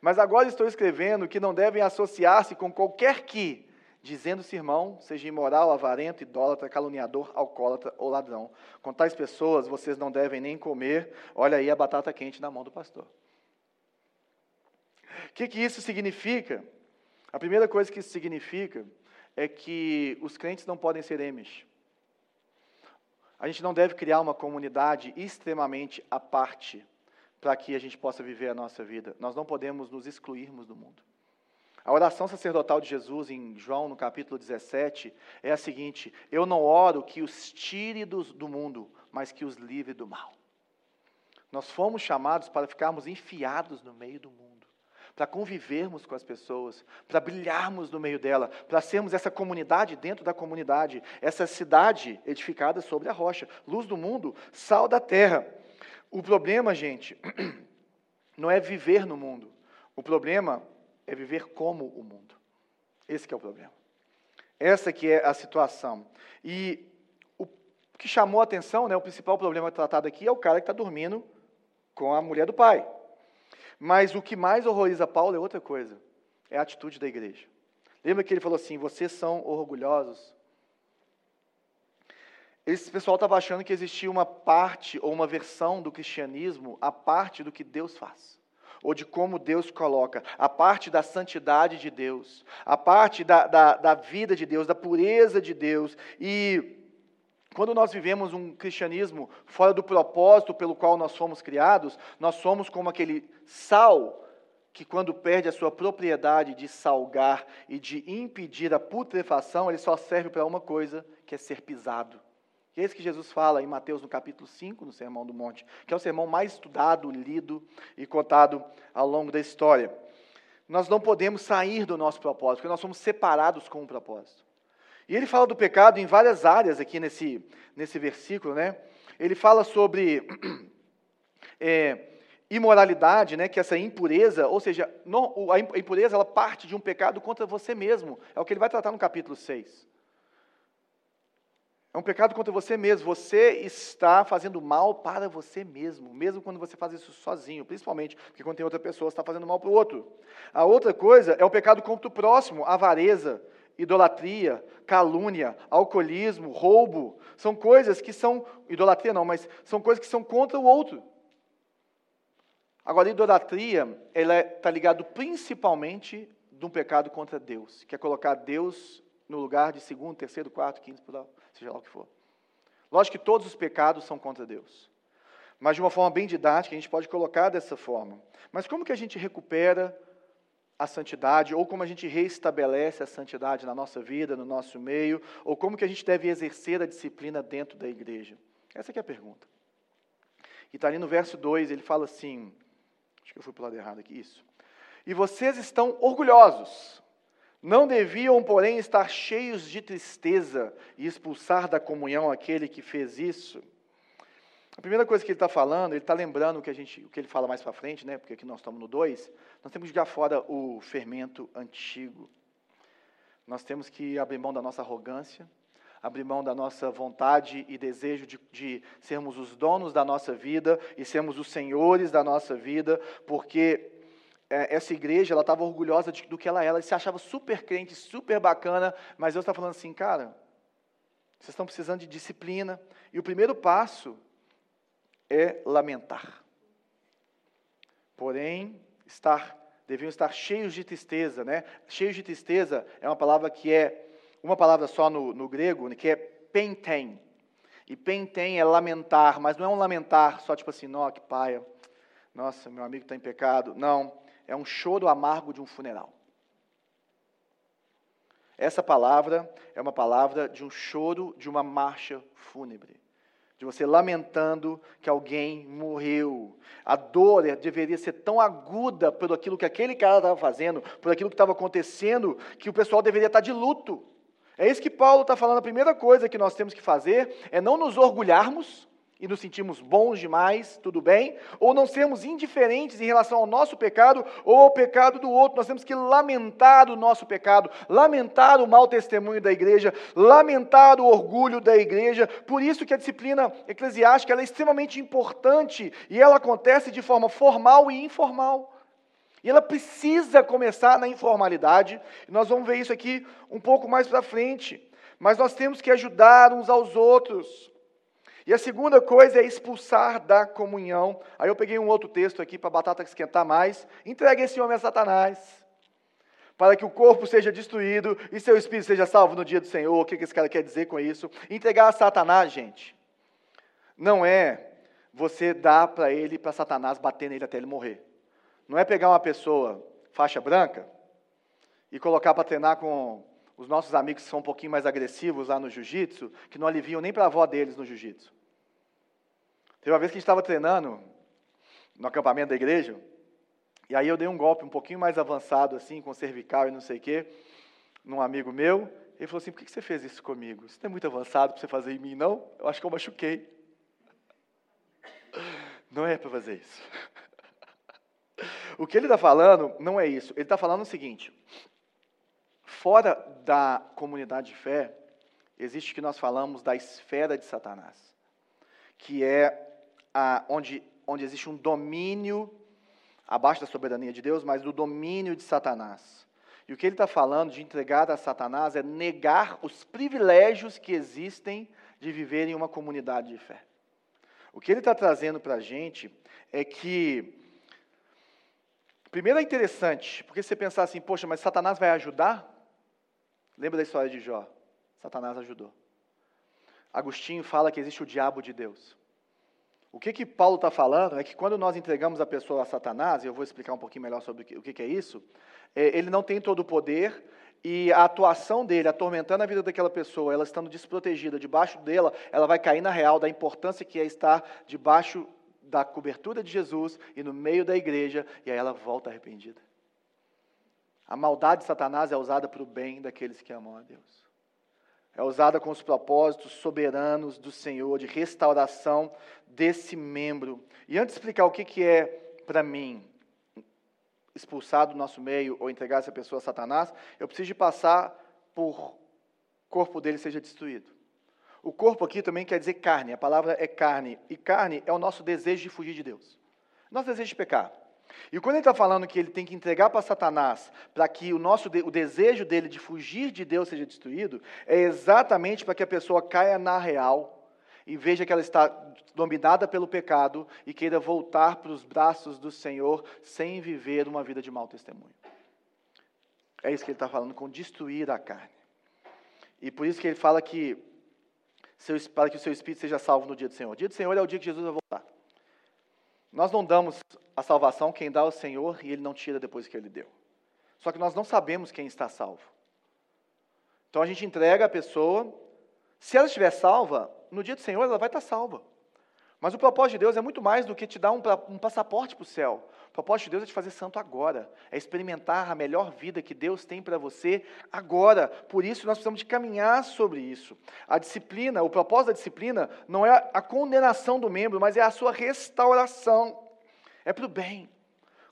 Speaker 1: Mas agora estou escrevendo que não devem associar-se com qualquer que, dizendo-se irmão, seja imoral, avarento, idólatra, caluniador, alcoólatra ou ladrão. Com tais pessoas vocês não devem nem comer. Olha aí a batata quente na mão do pastor. O que, que isso significa? A primeira coisa que isso significa é que os crentes não podem ser emes. A gente não deve criar uma comunidade extremamente à parte para que a gente possa viver a nossa vida. Nós não podemos nos excluirmos do mundo. A oração sacerdotal de Jesus em João, no capítulo 17, é a seguinte: Eu não oro que os tire do, do mundo, mas que os livre do mal. Nós fomos chamados para ficarmos enfiados no meio do mundo, para convivermos com as pessoas, para brilharmos no meio dela, para sermos essa comunidade dentro da comunidade, essa cidade edificada sobre a rocha, luz do mundo, sal da terra. O problema, gente, *clears throat* não é viver no mundo. O problema é viver como o mundo. Esse é o problema. Essa que é a situação. E o que chamou a atenção, né, o principal problema tratado aqui é o cara que está dormindo com a mulher do pai. Mas o que mais horroriza Paulo é outra coisa. É a atitude da igreja. Lembra que ele falou assim: vocês são orgulhosos, esse pessoal estava achando que existia uma parte ou uma versão do cristianismo, a parte do que Deus faz, ou de como Deus coloca, a parte da santidade de Deus, a parte da, da, da vida de Deus, da pureza de Deus. E quando nós vivemos um cristianismo fora do propósito pelo qual nós fomos criados, nós somos como aquele sal que, quando perde a sua propriedade de salgar e de impedir a putrefação, ele só serve para uma coisa, que é ser pisado. E é isso que Jesus fala em Mateus no capítulo 5, no Sermão do Monte, que é o sermão mais estudado, lido e contado ao longo da história. Nós não podemos sair do nosso propósito, porque nós somos separados com um propósito. E ele fala do pecado em várias áreas aqui nesse, nesse versículo, né? Ele fala sobre *clears throat* é, imoralidade, né? Que essa impureza, ou seja, a impureza ela parte de um pecado contra você mesmo. É o que ele vai tratar no capítulo 6. É um pecado contra você mesmo. Você está fazendo mal para você mesmo, mesmo quando você faz isso sozinho, principalmente porque quando tem outra pessoa, você está fazendo mal para o outro. A outra coisa é o pecado contra o próximo, avareza, idolatria, calúnia, alcoolismo, roubo. São coisas que são, idolatria não, mas são coisas que são contra o outro. Agora, a idolatria, ela está é, ligada principalmente de um pecado contra Deus, que é colocar Deus no lugar de segundo, terceiro, quarto, quinto, seja lá o que for. Lógico que todos os pecados são contra Deus. Mas de uma forma bem didática, a gente pode colocar dessa forma. Mas como que a gente recupera a santidade, ou como a gente reestabelece a santidade na nossa vida, no nosso meio, ou como que a gente deve exercer a disciplina dentro da igreja? Essa é a pergunta. E está ali no verso 2, ele fala assim, acho que eu fui para o lado errado aqui, isso. E vocês estão orgulhosos, não deviam, porém, estar cheios de tristeza e expulsar da comunhão aquele que fez isso. A primeira coisa que ele está falando, ele está lembrando o que, a gente, o que ele fala mais para frente, né? porque aqui nós estamos no 2, nós temos que jogar fora o fermento antigo. Nós temos que abrir mão da nossa arrogância, abrir mão da nossa vontade e desejo de, de sermos os donos da nossa vida e sermos os senhores da nossa vida, porque essa igreja, ela estava orgulhosa de, do que ela era, ela se achava super crente, super bacana, mas Deus está falando assim, cara, vocês estão precisando de disciplina, e o primeiro passo é lamentar. Porém, estar, deviam estar cheios de tristeza, né? Cheios de tristeza é uma palavra que é, uma palavra só no, no grego, que é pentem. E pentem é lamentar, mas não é um lamentar só tipo assim, nó, que paia, nossa, meu amigo está em pecado. Não, é um choro amargo de um funeral. Essa palavra é uma palavra de um choro de uma marcha fúnebre. De você lamentando que alguém morreu. A dor deveria ser tão aguda por aquilo que aquele cara estava fazendo, por aquilo que estava acontecendo, que o pessoal deveria estar de luto. É isso que Paulo está falando. A primeira coisa que nós temos que fazer é não nos orgulharmos e nos sentimos bons demais, tudo bem, ou não sermos indiferentes em relação ao nosso pecado ou ao pecado do outro. Nós temos que lamentar o nosso pecado, lamentar o mau testemunho da igreja, lamentar o orgulho da igreja. Por isso que a disciplina eclesiástica é extremamente importante e ela acontece de forma formal e informal. E ela precisa começar na informalidade. Nós vamos ver isso aqui um pouco mais para frente. Mas nós temos que ajudar uns aos outros. E a segunda coisa é expulsar da comunhão. Aí eu peguei um outro texto aqui para a batata esquentar mais. Entregue esse homem a Satanás, para que o corpo seja destruído e seu espírito seja salvo no dia do Senhor. O que esse cara quer dizer com isso? Entregar a Satanás, gente, não é você dar para ele, para Satanás, bater nele até ele morrer. Não é pegar uma pessoa faixa branca e colocar para treinar com os nossos amigos que são um pouquinho mais agressivos lá no jiu-jitsu, que não aliviam nem para a avó deles no jiu-jitsu. Teve uma vez que a gente estava treinando no acampamento da igreja, e aí eu dei um golpe um pouquinho mais avançado, assim, com cervical e não sei o quê, num amigo meu. Ele falou assim: por que você fez isso comigo? Isso não é muito avançado para você fazer em mim, não? Eu acho que eu machuquei. *laughs* Não é para fazer isso. *laughs* O que ele está falando não é isso. Ele está falando o seguinte: Fora da comunidade de fé, existe o que nós falamos da esfera de Satanás, que é a, onde, onde existe um domínio, abaixo da soberania de Deus, mas do domínio de Satanás. E o que ele está falando de entregar a Satanás é negar os privilégios que existem de viver em uma comunidade de fé. O que ele está trazendo para a gente é que, primeiro é interessante, porque você pensar assim, poxa, mas Satanás vai ajudar? Lembra da história de Jó? Satanás ajudou. Agostinho fala que existe o diabo de Deus. O que que Paulo está falando é que quando nós entregamos a pessoa a Satanás, e eu vou explicar um pouquinho melhor sobre o que, que é isso, é, ele não tem todo o poder e a atuação dele, atormentando a vida daquela pessoa, ela estando desprotegida debaixo dela, ela vai cair na real da importância que é estar debaixo da cobertura de Jesus e no meio da igreja, e aí ela volta arrependida. A maldade de Satanás é usada para o bem daqueles que amam a Deus. É usada com os propósitos soberanos do Senhor, de restauração desse membro. E antes de explicar o que, que é, para mim, expulsar do nosso meio ou entregar essa pessoa a Satanás, eu preciso de passar por corpo dele seja destruído. O corpo aqui também quer dizer carne, a palavra é carne. E carne é o nosso desejo de fugir de Deus. Nosso desejo de pecar. E quando ele está falando que ele tem que entregar para Satanás para que o nosso o desejo dele de fugir de Deus seja destruído, é exatamente para que a pessoa caia na real e veja que ela está dominada pelo pecado e queira voltar para os braços do Senhor sem viver uma vida de mau testemunho. É isso que ele está falando com destruir a carne. E por isso que ele fala que seu, para que o seu espírito seja salvo no dia do Senhor. O dia do Senhor é o dia que Jesus vai voltar. Nós não damos a salvação, quem dá é o Senhor e Ele não tira depois que Ele deu. Só que nós não sabemos quem está salvo. Então a gente entrega a pessoa, se ela estiver salva, no dia do Senhor ela vai estar salva. Mas o propósito de Deus é muito mais do que te dar um, um passaporte para o céu. O propósito de Deus é te fazer santo agora, é experimentar a melhor vida que Deus tem para você agora. Por isso nós precisamos de caminhar sobre isso. A disciplina, o propósito da disciplina não é a condenação do membro, mas é a sua restauração. É para o bem.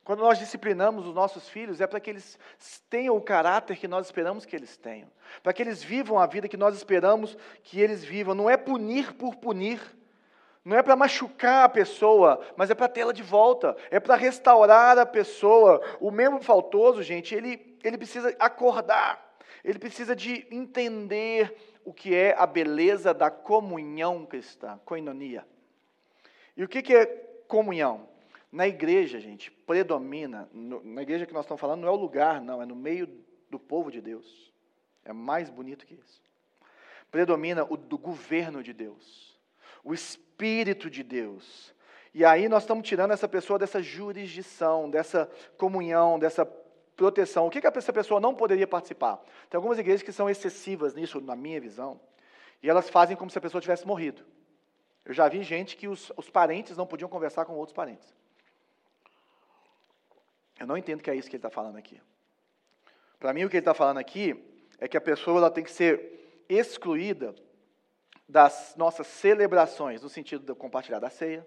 Speaker 1: Quando nós disciplinamos os nossos filhos, é para que eles tenham o caráter que nós esperamos que eles tenham, para que eles vivam a vida que nós esperamos que eles vivam. Não é punir por punir, não é para machucar a pessoa, mas é para tê-la de volta, é para restaurar a pessoa. O membro faltoso, gente, ele, ele precisa acordar, ele precisa de entender o que é a beleza da comunhão cristã, koinonia. E o que, que é comunhão? Na igreja, gente, predomina, no, na igreja que nós estamos falando, não é o lugar, não, é no meio do povo de Deus. É mais bonito que isso. Predomina o do governo de Deus, o Espírito Espírito de Deus. E aí nós estamos tirando essa pessoa dessa jurisdição, dessa comunhão, dessa proteção. O que, que essa pessoa não poderia participar? Tem algumas igrejas que são excessivas nisso, na minha visão, e elas fazem como se a pessoa tivesse morrido. Eu já vi gente que os, os parentes não podiam conversar com outros parentes. Eu não entendo que é isso que ele está falando aqui. Para mim, o que ele está falando aqui é que a pessoa ela tem que ser excluída das nossas celebrações, no sentido de compartilhar da ceia,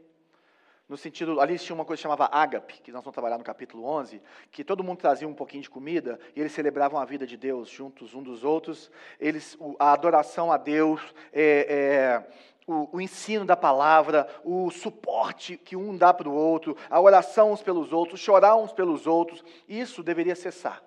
Speaker 1: no sentido, ali tinha uma coisa que chamava ágape, que nós vamos trabalhar no capítulo 11, que todo mundo trazia um pouquinho de comida e eles celebravam a vida de Deus juntos um dos outros. Eles, a adoração a Deus, é, é, o, o, ensino da palavra, o suporte que um dá para o outro, a oração uns pelos outros, chorar uns pelos outros, isso deveria cessar.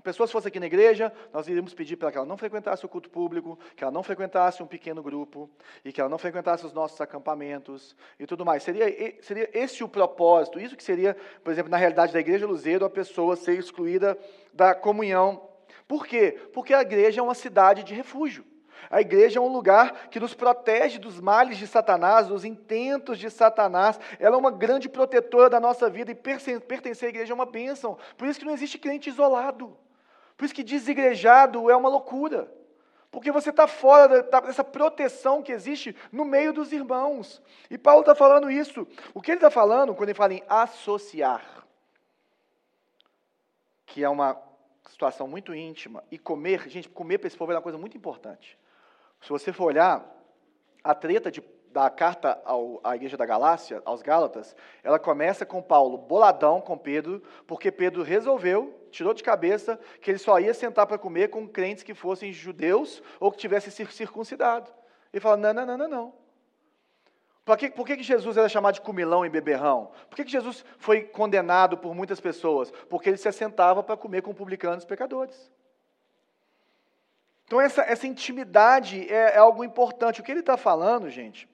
Speaker 1: A pessoa, se fosse aqui na igreja, nós iríamos pedir para que ela não frequentasse o culto público, que ela não frequentasse um pequeno grupo, e que ela não frequentasse os nossos acampamentos e tudo mais. Seria, seria esse o propósito, isso que seria, por exemplo, na realidade da igreja Luzeiro, a pessoa ser excluída da comunhão. Por quê? Porque a igreja é uma cidade de refúgio. A igreja é um lugar que nos protege dos males de Satanás, dos intentos de Satanás. Ela é uma grande protetora da nossa vida e pertencer à igreja é uma bênção. Por isso que não existe crente isolado. Por isso que desigrejado é uma loucura. Porque você está fora dessa proteção que existe no meio dos irmãos. E Paulo está falando isso. O que ele está falando quando ele fala em associar, que é uma situação muito íntima, e comer, gente, comer para esse povo é uma coisa muito importante. Se você for olhar, a treta de, da carta ao, à igreja da Galácia, aos Gálatas, ela começa com Paulo boladão com Pedro, porque Pedro resolveu, tirou de cabeça, que ele só ia sentar para comer com crentes que fossem judeus ou que tivessem circuncidado. Ele fala: não, não, não, não, não. Por que, por que Jesus era chamado de comilão e beberrão? Por que, que Jesus foi condenado por muitas pessoas? Porque ele se assentava para comer com publicanos e pecadores. Então, essa, essa intimidade é, é algo importante. O que ele está falando, gente,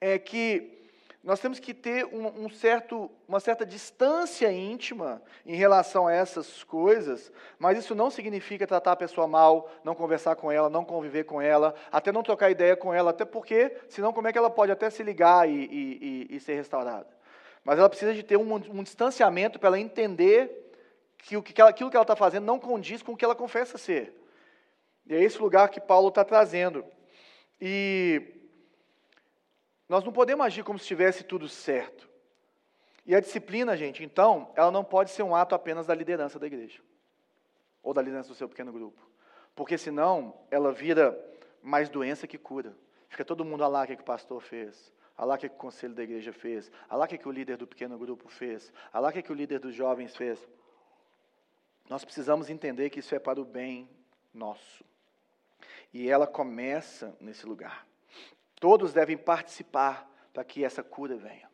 Speaker 1: é que nós temos que ter um, um, certo, uma certa distância íntima em relação a essas coisas, mas isso não significa tratar a pessoa mal, não conversar com ela, não conviver com ela, até não trocar ideia com ela, até porque, senão, como é que ela pode até se ligar e, e, e, e ser restaurada? Mas ela precisa de ter um, um distanciamento para ela entender que, o, que ela, aquilo que ela está fazendo não condiz com o que ela confessa ser. E é esse lugar que Paulo está trazendo. E nós não podemos agir como se estivesse tudo certo. E a disciplina, gente, então, ela não pode ser um ato apenas da liderança da igreja, ou da liderança do seu pequeno grupo. Porque senão ela vira mais doença que cura. Fica todo mundo lá o que, que o pastor fez, a lá o que, que o conselho da igreja fez, a lá o que, que o líder do pequeno grupo fez, a lá o que, que o líder dos jovens fez. Nós precisamos entender que isso é para o bem nosso. E ela começa nesse lugar. Todos devem participar para que essa cura venha.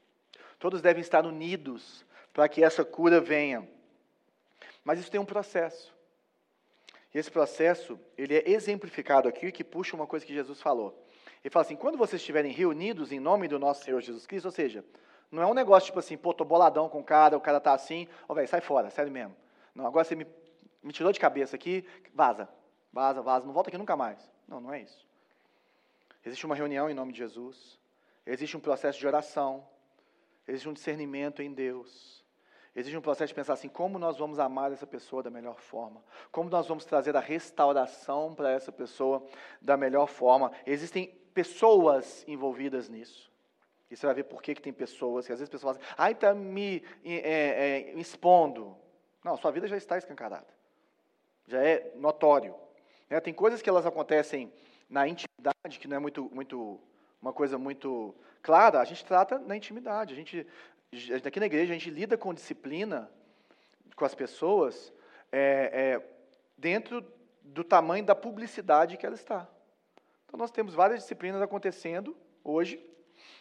Speaker 1: Todos devem estar unidos para que essa cura venha. Mas isso tem um processo. E esse processo, ele é exemplificado aqui, que puxa uma coisa que Jesus falou. Ele fala assim, quando vocês estiverem reunidos em nome do nosso Senhor Jesus Cristo, ou seja, não é um negócio tipo assim, pô, tô boladão com o cara, o cara tá assim, ó, oh, velho, sai fora, sério mesmo. Não, agora você me, me tirou de cabeça aqui, vaza. Vaza, vaza, não volta aqui nunca mais. Não, não é isso. Existe uma reunião em nome de Jesus. Existe um processo de oração. Existe um discernimento em Deus. Existe um processo de pensar assim: como nós vamos amar essa pessoa da melhor forma? Como nós vamos trazer a restauração para essa pessoa da melhor forma? Existem pessoas envolvidas nisso. E você vai ver por que, que tem pessoas, que às vezes pessoas falam assim, ah, está me é, é, expondo. Não, sua vida já está escancarada. Já é notório. É, tem coisas que elas acontecem na intimidade, que não é muito, muito uma coisa muito clara, a gente trata na intimidade. A gente, aqui na igreja, a gente lida com disciplina com as pessoas é, é, dentro do tamanho da publicidade que ela está. Então, nós temos várias disciplinas acontecendo hoje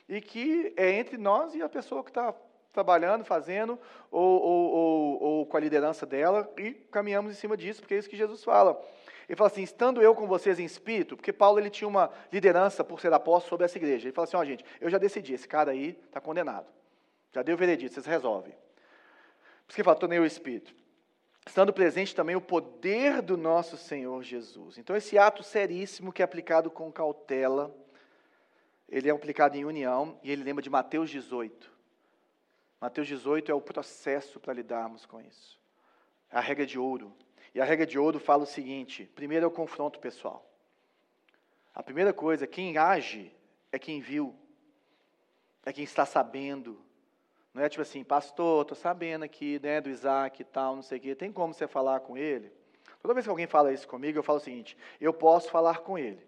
Speaker 1: e que é entre nós e a pessoa que está trabalhando, fazendo, ou, ou, ou, ou com a liderança dela, e caminhamos em cima disso, porque é isso que Jesus fala. Ele fala assim, estando eu com vocês em espírito, porque Paulo ele tinha uma liderança por ser apóstolo sobre essa igreja. Ele fala assim, ó oh, gente, eu já decidi, esse cara aí está condenado. Já deu o veredito, vocês resolvem. Por isso que ele fala, tornei o espírito. Estando presente também o poder do nosso Senhor Jesus. Então esse ato seríssimo que é aplicado com cautela, ele é aplicado em união, e ele lembra de Mateus 18. Mateus 18 é o processo para lidarmos com isso. É a regra de ouro. E a regra de ouro fala o seguinte: primeiro é o confronto pessoal. A primeira coisa, quem age é quem viu, é quem está sabendo. Não é tipo assim, pastor, estou sabendo aqui, né, do Isaac e tal, não sei o quê. Tem como você falar com ele? Toda vez que alguém fala isso comigo, eu falo o seguinte: eu posso falar com ele.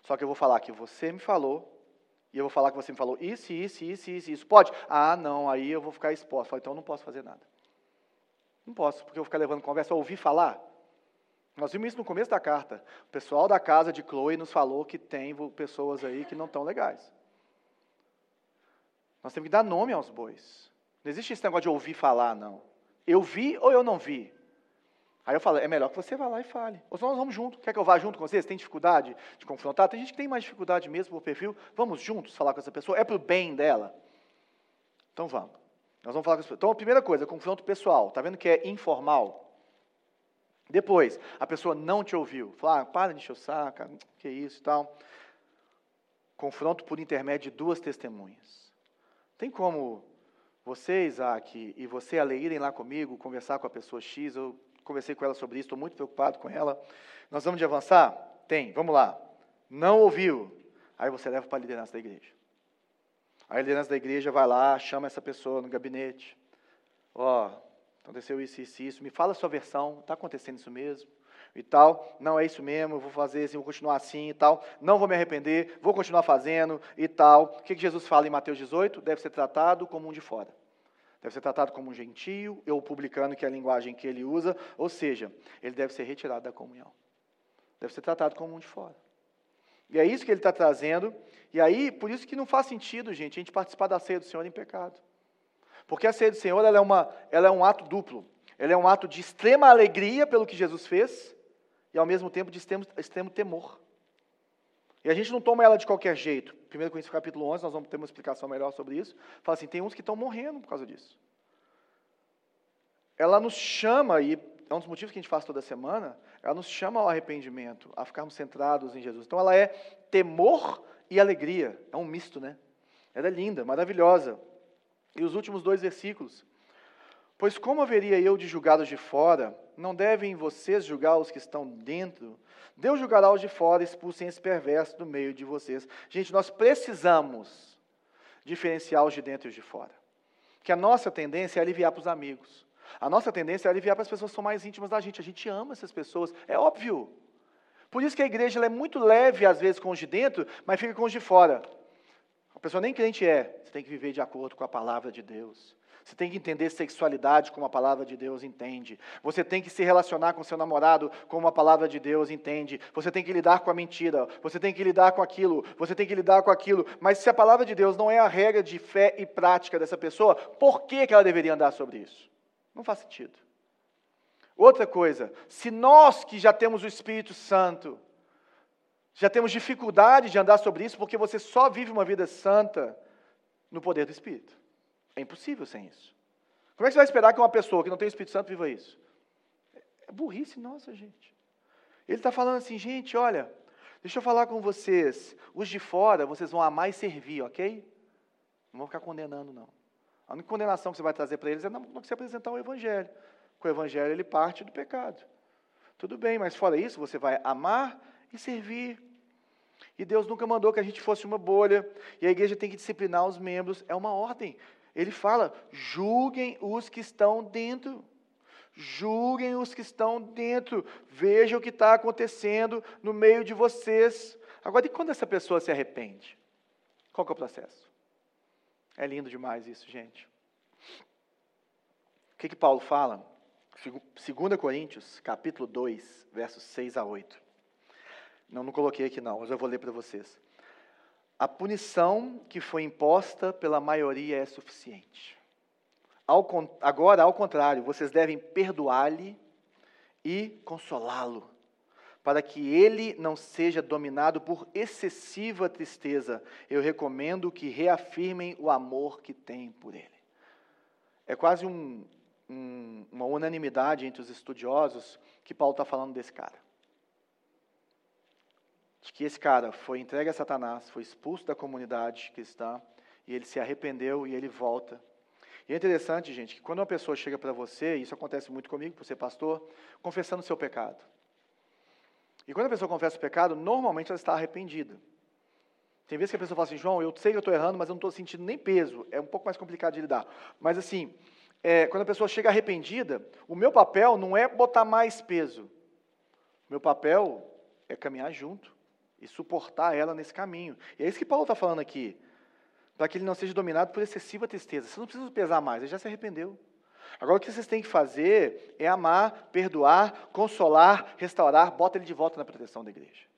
Speaker 1: Só que eu vou falar que você me falou, e eu vou falar que você me falou isso, isso, isso, isso, isso. Pode? Ah, não, aí eu vou ficar exposto. Falo, então eu não posso fazer nada. Não posso, porque eu vou ficar levando conversa, ouvir falar. Nós vimos isso no começo da carta. O pessoal da casa de Chloe nos falou que tem pessoas aí que não estão legais. Nós temos que dar nome aos bois. Não existe esse negócio de ouvir falar, não. Eu vi ou eu não vi? Aí eu falo, é melhor que você vá lá e fale. Ou senão nós vamos junto. Quer que eu vá junto com vocês? Tem dificuldade de confrontar? Tem gente que tem mais dificuldade mesmo por perfil. Vamos juntos falar com essa pessoa? É para o bem dela? Então vamos. Nós vamos falar com essa pessoa. Então, a primeira coisa, confronto pessoal. Está vendo que é informal? Depois, a pessoa não te ouviu. Fala, ah, para de encher o saco, que isso e tal. Confronto por intermédio de duas testemunhas. Tem como você, Isaac, e você, Ale, irem lá comigo, conversar com a pessoa X, eu conversei com ela sobre isso, estou muito preocupado com ela. Nós vamos de avançar? Tem, vamos lá. Não ouviu? Aí você leva para a liderança da igreja. A liderança da igreja vai lá, chama essa pessoa no gabinete. Ó, oh, aconteceu isso, isso, isso. Me fala a sua versão. Está acontecendo isso mesmo? E tal. Não é isso mesmo. Vou fazer assim, vou continuar assim e tal. Não vou me arrepender. Vou continuar fazendo e tal. O que Jesus fala em Mateus 18? Deve ser tratado como um de fora. Deve ser tratado como um gentio, ou publicano, que é a linguagem que ele usa, ou seja, ele deve ser retirado da comunhão. Deve ser tratado como um de fora. E é isso que ele está trazendo, e aí, por isso que não faz sentido, gente, a gente participar da ceia do Senhor em pecado. Porque a ceia do Senhor ela é, uma, ela é um ato duplo. Ela é um ato de extrema alegria pelo que Jesus fez, e ao mesmo tempo de extremo, extremo temor. E a gente não toma ela de qualquer jeito. 1 Coríntios capítulo 11, nós vamos ter uma explicação melhor sobre isso. Fala assim, tem uns que estão morrendo por causa disso. Ela nos chama, e é um dos motivos que a gente faz toda semana, ela nos chama ao arrependimento, a ficarmos centrados em Jesus. Então ela é temor e alegria. É um misto, né? Ela é linda, maravilhosa. E os últimos dois versículos. Pois como haveria eu de julgar os de fora? Não devem vocês julgar os que estão dentro? Deus julgará os de fora, expulsem esse perverso do meio de vocês. Gente, nós precisamos diferenciar os de dentro e os de fora. Que a nossa tendência é aliviar para os amigos. A nossa tendência é aliviar para as pessoas que são mais íntimas da gente. A gente ama essas pessoas, é óbvio. Por isso que a igreja é muito leve, às vezes, com os de dentro, mas fica com os de fora. A pessoa nem crente é. Você tem que viver de acordo com a palavra de Deus. Você tem que entender sexualidade como a palavra de Deus entende. Você tem que se relacionar com seu namorado como a palavra de Deus entende. Você tem que lidar com a mentira. Você tem que lidar com aquilo. Você tem que lidar com aquilo. Mas se a palavra de Deus não é a regra de fé e prática dessa pessoa, por que, que ela deveria andar sobre isso? Não faz sentido. Outra coisa, se nós que já temos o Espírito Santo, já temos dificuldade de andar sobre isso, porque você só vive uma vida santa no poder do Espírito. É impossível sem isso. Como é que você vai esperar que uma pessoa que não tem o Espírito Santo viva isso? É burrice nossa, gente. Ele está falando assim, gente, olha, deixa eu falar com vocês. Os de fora, vocês vão amar e servir, ok? Não vão ficar condenando, não. A única condenação que você vai trazer para eles é não você apresentar o Evangelho. Porque o Evangelho, ele parte do pecado. Tudo bem, mas fora isso, você vai amar e servir. E Deus nunca mandou que a gente fosse uma bolha. E a igreja tem que disciplinar os membros. É uma ordem. Ele fala: julguem os que estão dentro. Julguem os que estão dentro. Vejam o que está acontecendo no meio de vocês. Agora, e quando essa pessoa se arrepende? Qual é o processo? É lindo demais isso, gente. O que, que Paulo fala? 2 Coríntios, capítulo 2, versos 6 a 8. Não, não coloquei aqui não, mas eu vou ler para vocês. A punição que foi imposta pela maioria é suficiente. Ao, agora, ao contrário, vocês devem perdoar-lhe e consolá-lo, para que ele não seja dominado por excessiva tristeza. Eu recomendo que reafirmem o amor que têm por ele. É quase um, um, uma unanimidade entre os estudiosos que Paulo está falando desse cara de que esse cara foi entregue a Satanás, foi expulso da comunidade cristã, e ele se arrependeu e ele volta. E é interessante, gente, que quando uma pessoa chega para você, e isso acontece muito comigo, por ser pastor, confessando o seu pecado. E quando a pessoa confessa o pecado, normalmente ela está arrependida. Tem vezes que a pessoa fala assim, João, eu sei que eu estou errando, mas eu não estou sentindo nem peso. É um pouco mais complicado de lidar. Mas assim, é, quando a pessoa chega arrependida, o meu papel não é botar mais peso. O meu papel é caminhar junto e suportar ela nesse caminho. E é isso que Paulo está falando aqui, para que ele não seja dominado por excessiva tristeza. Você não precisa pesar mais, ele já se arrependeu. Agora o que vocês têm que fazer é amar, perdoar, consolar, restaurar, bota ele de volta na proteção da igreja.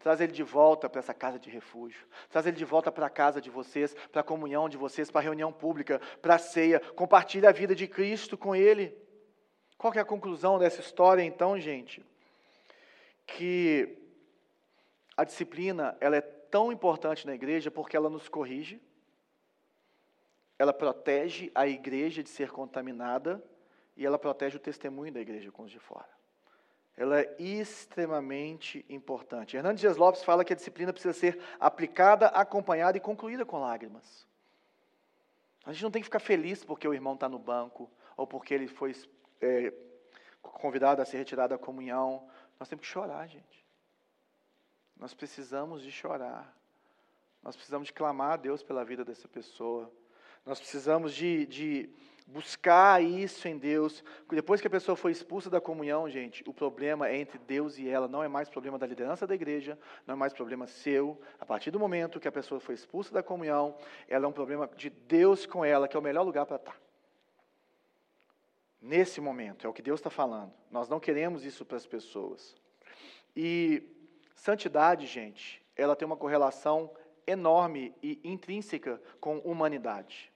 Speaker 1: Traz ele de volta para essa casa de refúgio. Traz ele de volta para a casa de vocês, para a comunhão de vocês, para a reunião pública, para a ceia. Compartilhe a vida de Cristo com ele. Qual é a conclusão dessa história, então, gente? Que a disciplina ela é tão importante na igreja porque ela nos corrige, ela protege a igreja de ser contaminada e ela protege o testemunho da igreja com os de fora. Ela é extremamente importante. Hernandes Dias Lopes fala que a disciplina precisa ser aplicada, acompanhada e concluída com lágrimas. A gente não tem que ficar feliz porque o irmão está no banco ou porque ele foi é, convidado a ser retirado da comunhão. Nós temos que chorar, gente. Nós precisamos de chorar. Nós precisamos de clamar a Deus pela vida dessa pessoa. Nós precisamos de, de buscar isso em Deus. Depois que a pessoa foi expulsa da comunhão, gente, o problema é entre Deus e ela, não é mais problema da liderança da igreja, não é mais problema seu. A partir do momento que a pessoa foi expulsa da comunhão, ela é um problema de Deus com ela, que é o melhor lugar para estar. Nesse momento, é o que Deus está falando. Nós não queremos isso para as pessoas. E santidade, gente, ela tem uma correlação enorme e intrínseca com humanidade.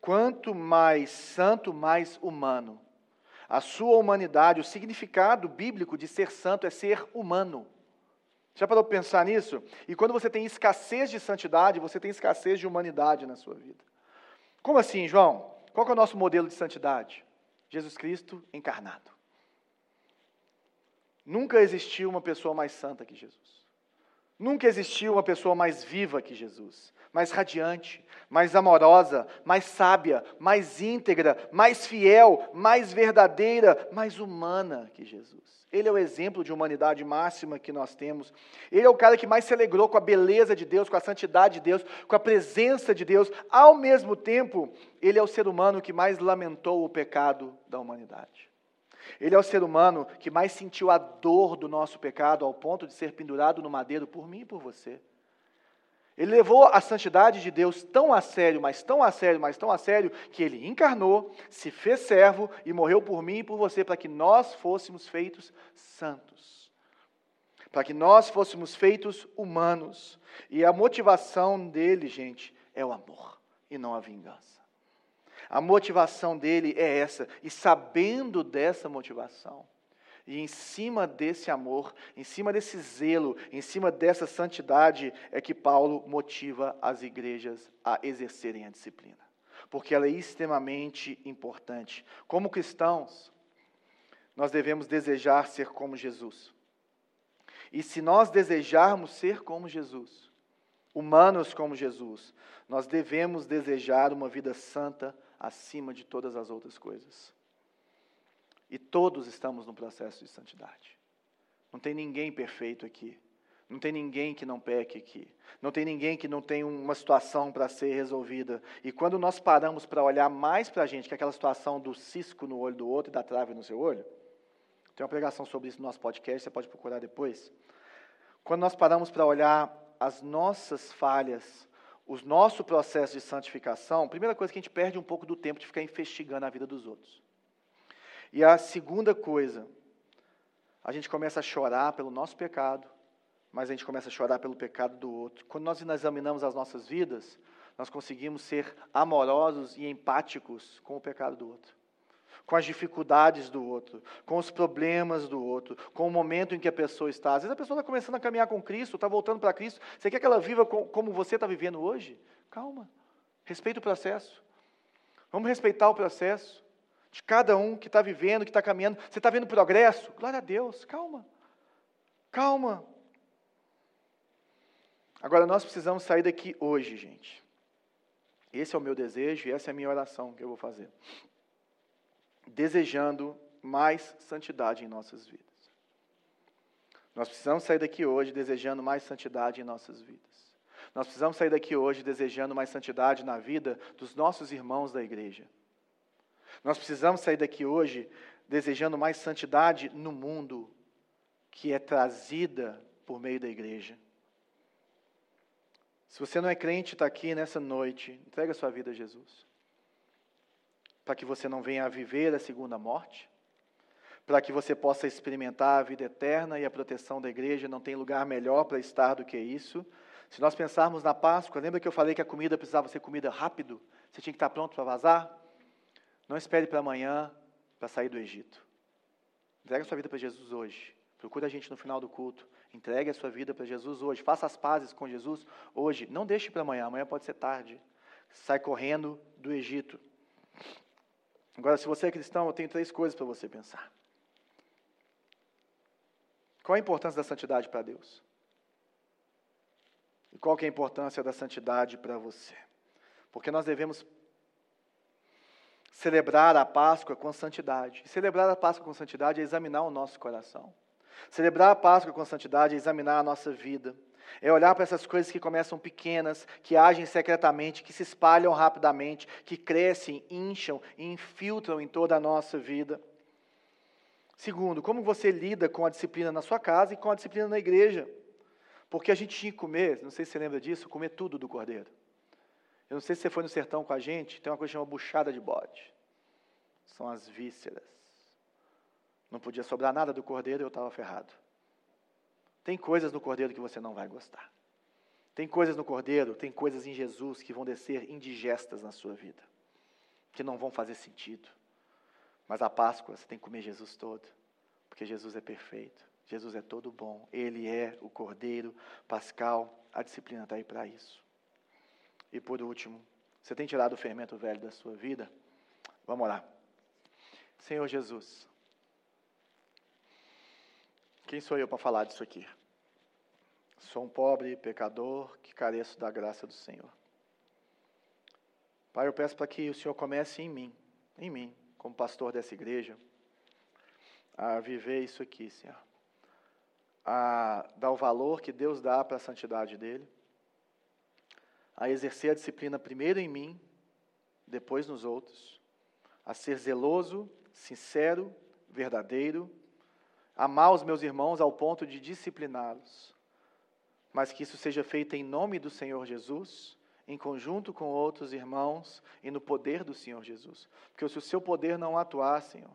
Speaker 1: Quanto mais santo, mais humano. A sua humanidade, o significado bíblico de ser santo é ser humano. Já parou para pensar nisso? E quando você tem escassez de santidade, você tem escassez de humanidade na sua vida. Como assim, João? Qual é o nosso modelo de santidade? Jesus Cristo encarnado. Nunca existiu uma pessoa mais santa que Jesus. Nunca existiu uma pessoa mais viva que Jesus mais radiante, mais amorosa, mais sábia, mais íntegra, mais fiel, mais verdadeira, mais humana que Jesus. Ele é o exemplo de humanidade máxima que nós temos. Ele é o cara que mais se alegrou com a beleza de Deus, com a santidade de Deus, com a presença de Deus. Ao mesmo tempo, ele é o ser humano que mais lamentou o pecado da humanidade. Ele é o ser humano que mais sentiu a dor do nosso pecado ao ponto de ser pendurado no madeiro por mim e por você. Ele levou a santidade de Deus tão a sério, mas tão a sério, mas tão a sério, que ele encarnou, se fez servo e morreu por mim e por você, para que nós fôssemos feitos santos. Para que nós fôssemos feitos humanos. E a motivação dele, gente, é o amor e não a vingança. A motivação dele é essa, e sabendo dessa motivação, e em cima desse amor, em cima desse zelo, em cima dessa santidade, é que Paulo motiva as igrejas a exercerem a disciplina. Porque ela é extremamente importante. Como cristãos, nós devemos desejar ser como Jesus. E se nós desejarmos ser como Jesus, humanos como Jesus, nós devemos desejar uma vida santa acima de todas as outras coisas. E todos estamos no processo de santidade. Não tem ninguém perfeito aqui. Não tem ninguém que não peque aqui. Não tem ninguém que não tenha uma situação para ser resolvida. E quando nós paramos para olhar mais para a gente, que aquela situação do cisco no olho do outro e da trave no seu olho, tem uma pregação sobre isso no nosso podcast, você pode procurar depois. Quando nós paramos para olhar as nossas falhas, o nosso processo de santificação, a primeira coisa é que a gente perde um pouco do tempo de ficar investigando a vida dos outros. E a segunda coisa, a gente começa a chorar pelo nosso pecado, mas a gente começa a chorar pelo pecado do outro. Quando nós examinamos as nossas vidas, nós conseguimos ser amorosos e empáticos com o pecado do outro, com as dificuldades do outro, com os problemas do outro, com o momento em que a pessoa está. Às vezes a pessoa está começando a caminhar com Cristo, está voltando para Cristo. Você quer que ela viva como você está vivendo hoje? Calma, respeita o processo. Vamos respeitar o processo de cada um que está vivendo, que está caminhando. Você está vendo progresso? Glória a Deus, calma. Calma. Agora, nós precisamos sair daqui hoje, gente. Esse é o meu desejo e essa é a minha oração que eu vou fazer. Desejando mais santidade em nossas vidas. Nós precisamos sair daqui hoje desejando mais santidade em nossas vidas. Nós precisamos sair daqui hoje desejando mais santidade na vida dos nossos irmãos da igreja. Nós precisamos sair daqui hoje desejando mais santidade no mundo que é trazida por meio da igreja. Se você não é crente, está aqui nessa noite, entrega sua vida a Jesus. Para que você não venha a viver a segunda morte, para que você possa experimentar a vida eterna e a proteção da igreja, não tem lugar melhor para estar do que isso. Se nós pensarmos na Páscoa, lembra que eu falei que a comida precisava ser comida rápido? Você tinha que estar pronto para vazar? Não espere para amanhã para sair do Egito. Entregue a sua vida para Jesus hoje. Procure a gente no final do culto. Entregue a sua vida para Jesus hoje. Faça as pazes com Jesus hoje. Não deixe para amanhã. Amanhã pode ser tarde. Sai correndo do Egito. Agora, se você é cristão, eu tenho três coisas para você pensar. Qual a importância da santidade para Deus? E qual que é a importância da santidade para você? Porque nós devemos celebrar a Páscoa com santidade. E celebrar a Páscoa com santidade é examinar o nosso coração. Celebrar a Páscoa com santidade é examinar a nossa vida. É olhar para essas coisas que começam pequenas, que agem secretamente, que se espalham rapidamente, que crescem, incham e infiltram em toda a nossa vida. Segundo, como você lida com a disciplina na sua casa e com a disciplina na igreja. Porque a gente tinha que comer, não sei se você lembra disso, comer tudo do cordeiro. Eu não sei se você foi no sertão com a gente, tem uma coisa chamada buchada de bode. São as vísceras. Não podia sobrar nada do cordeiro eu estava ferrado. Tem coisas no cordeiro que você não vai gostar. Tem coisas no cordeiro, tem coisas em Jesus que vão descer indigestas na sua vida, que não vão fazer sentido. Mas a Páscoa você tem que comer Jesus todo, porque Jesus é perfeito, Jesus é todo bom, Ele é o cordeiro pascal, a disciplina está aí para isso. E por último, você tem tirado o fermento velho da sua vida? Vamos orar. Senhor Jesus, quem sou eu para falar disso aqui? Sou um pobre pecador que careço da graça do Senhor. Pai, eu peço para que o Senhor comece em mim, em mim, como pastor dessa igreja, a viver isso aqui, Senhor. A dar o valor que Deus dá para a santidade dele, a exercer a disciplina primeiro em mim, depois nos outros, a ser zeloso, sincero, verdadeiro, amar os meus irmãos ao ponto de discipliná-los, mas que isso seja feito em nome do Senhor Jesus, em conjunto com outros irmãos e no poder do Senhor Jesus. Porque se o seu poder não atuar, Senhor,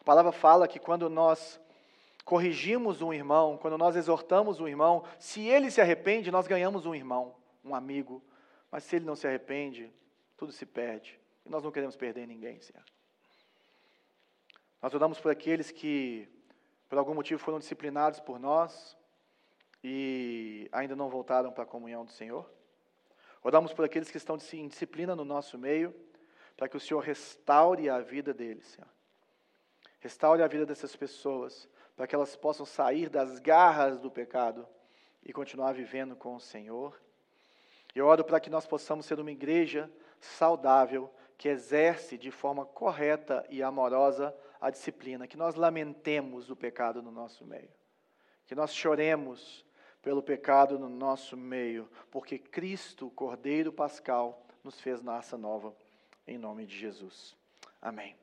Speaker 1: a palavra fala que quando nós corrigimos um irmão, quando nós exortamos um irmão, se ele se arrepende, nós ganhamos um irmão, um amigo. Mas se ele não se arrepende, tudo se perde. E nós não queremos perder ninguém, Senhor. Nós oramos por aqueles que por algum motivo foram disciplinados por nós e ainda não voltaram para a comunhão do Senhor. Oramos por aqueles que estão em disciplina no nosso meio, para que o Senhor restaure a vida deles, Senhor. Restaure a vida dessas pessoas, para que elas possam sair das garras do pecado e continuar vivendo com o Senhor. Eu oro para que nós possamos ser uma igreja saudável, que exerce de forma correta e amorosa a disciplina, que nós lamentemos o pecado no nosso meio, que nós choremos pelo pecado no nosso meio, porque Cristo, o Cordeiro Pascal, nos fez naça nova, em nome de Jesus. Amém.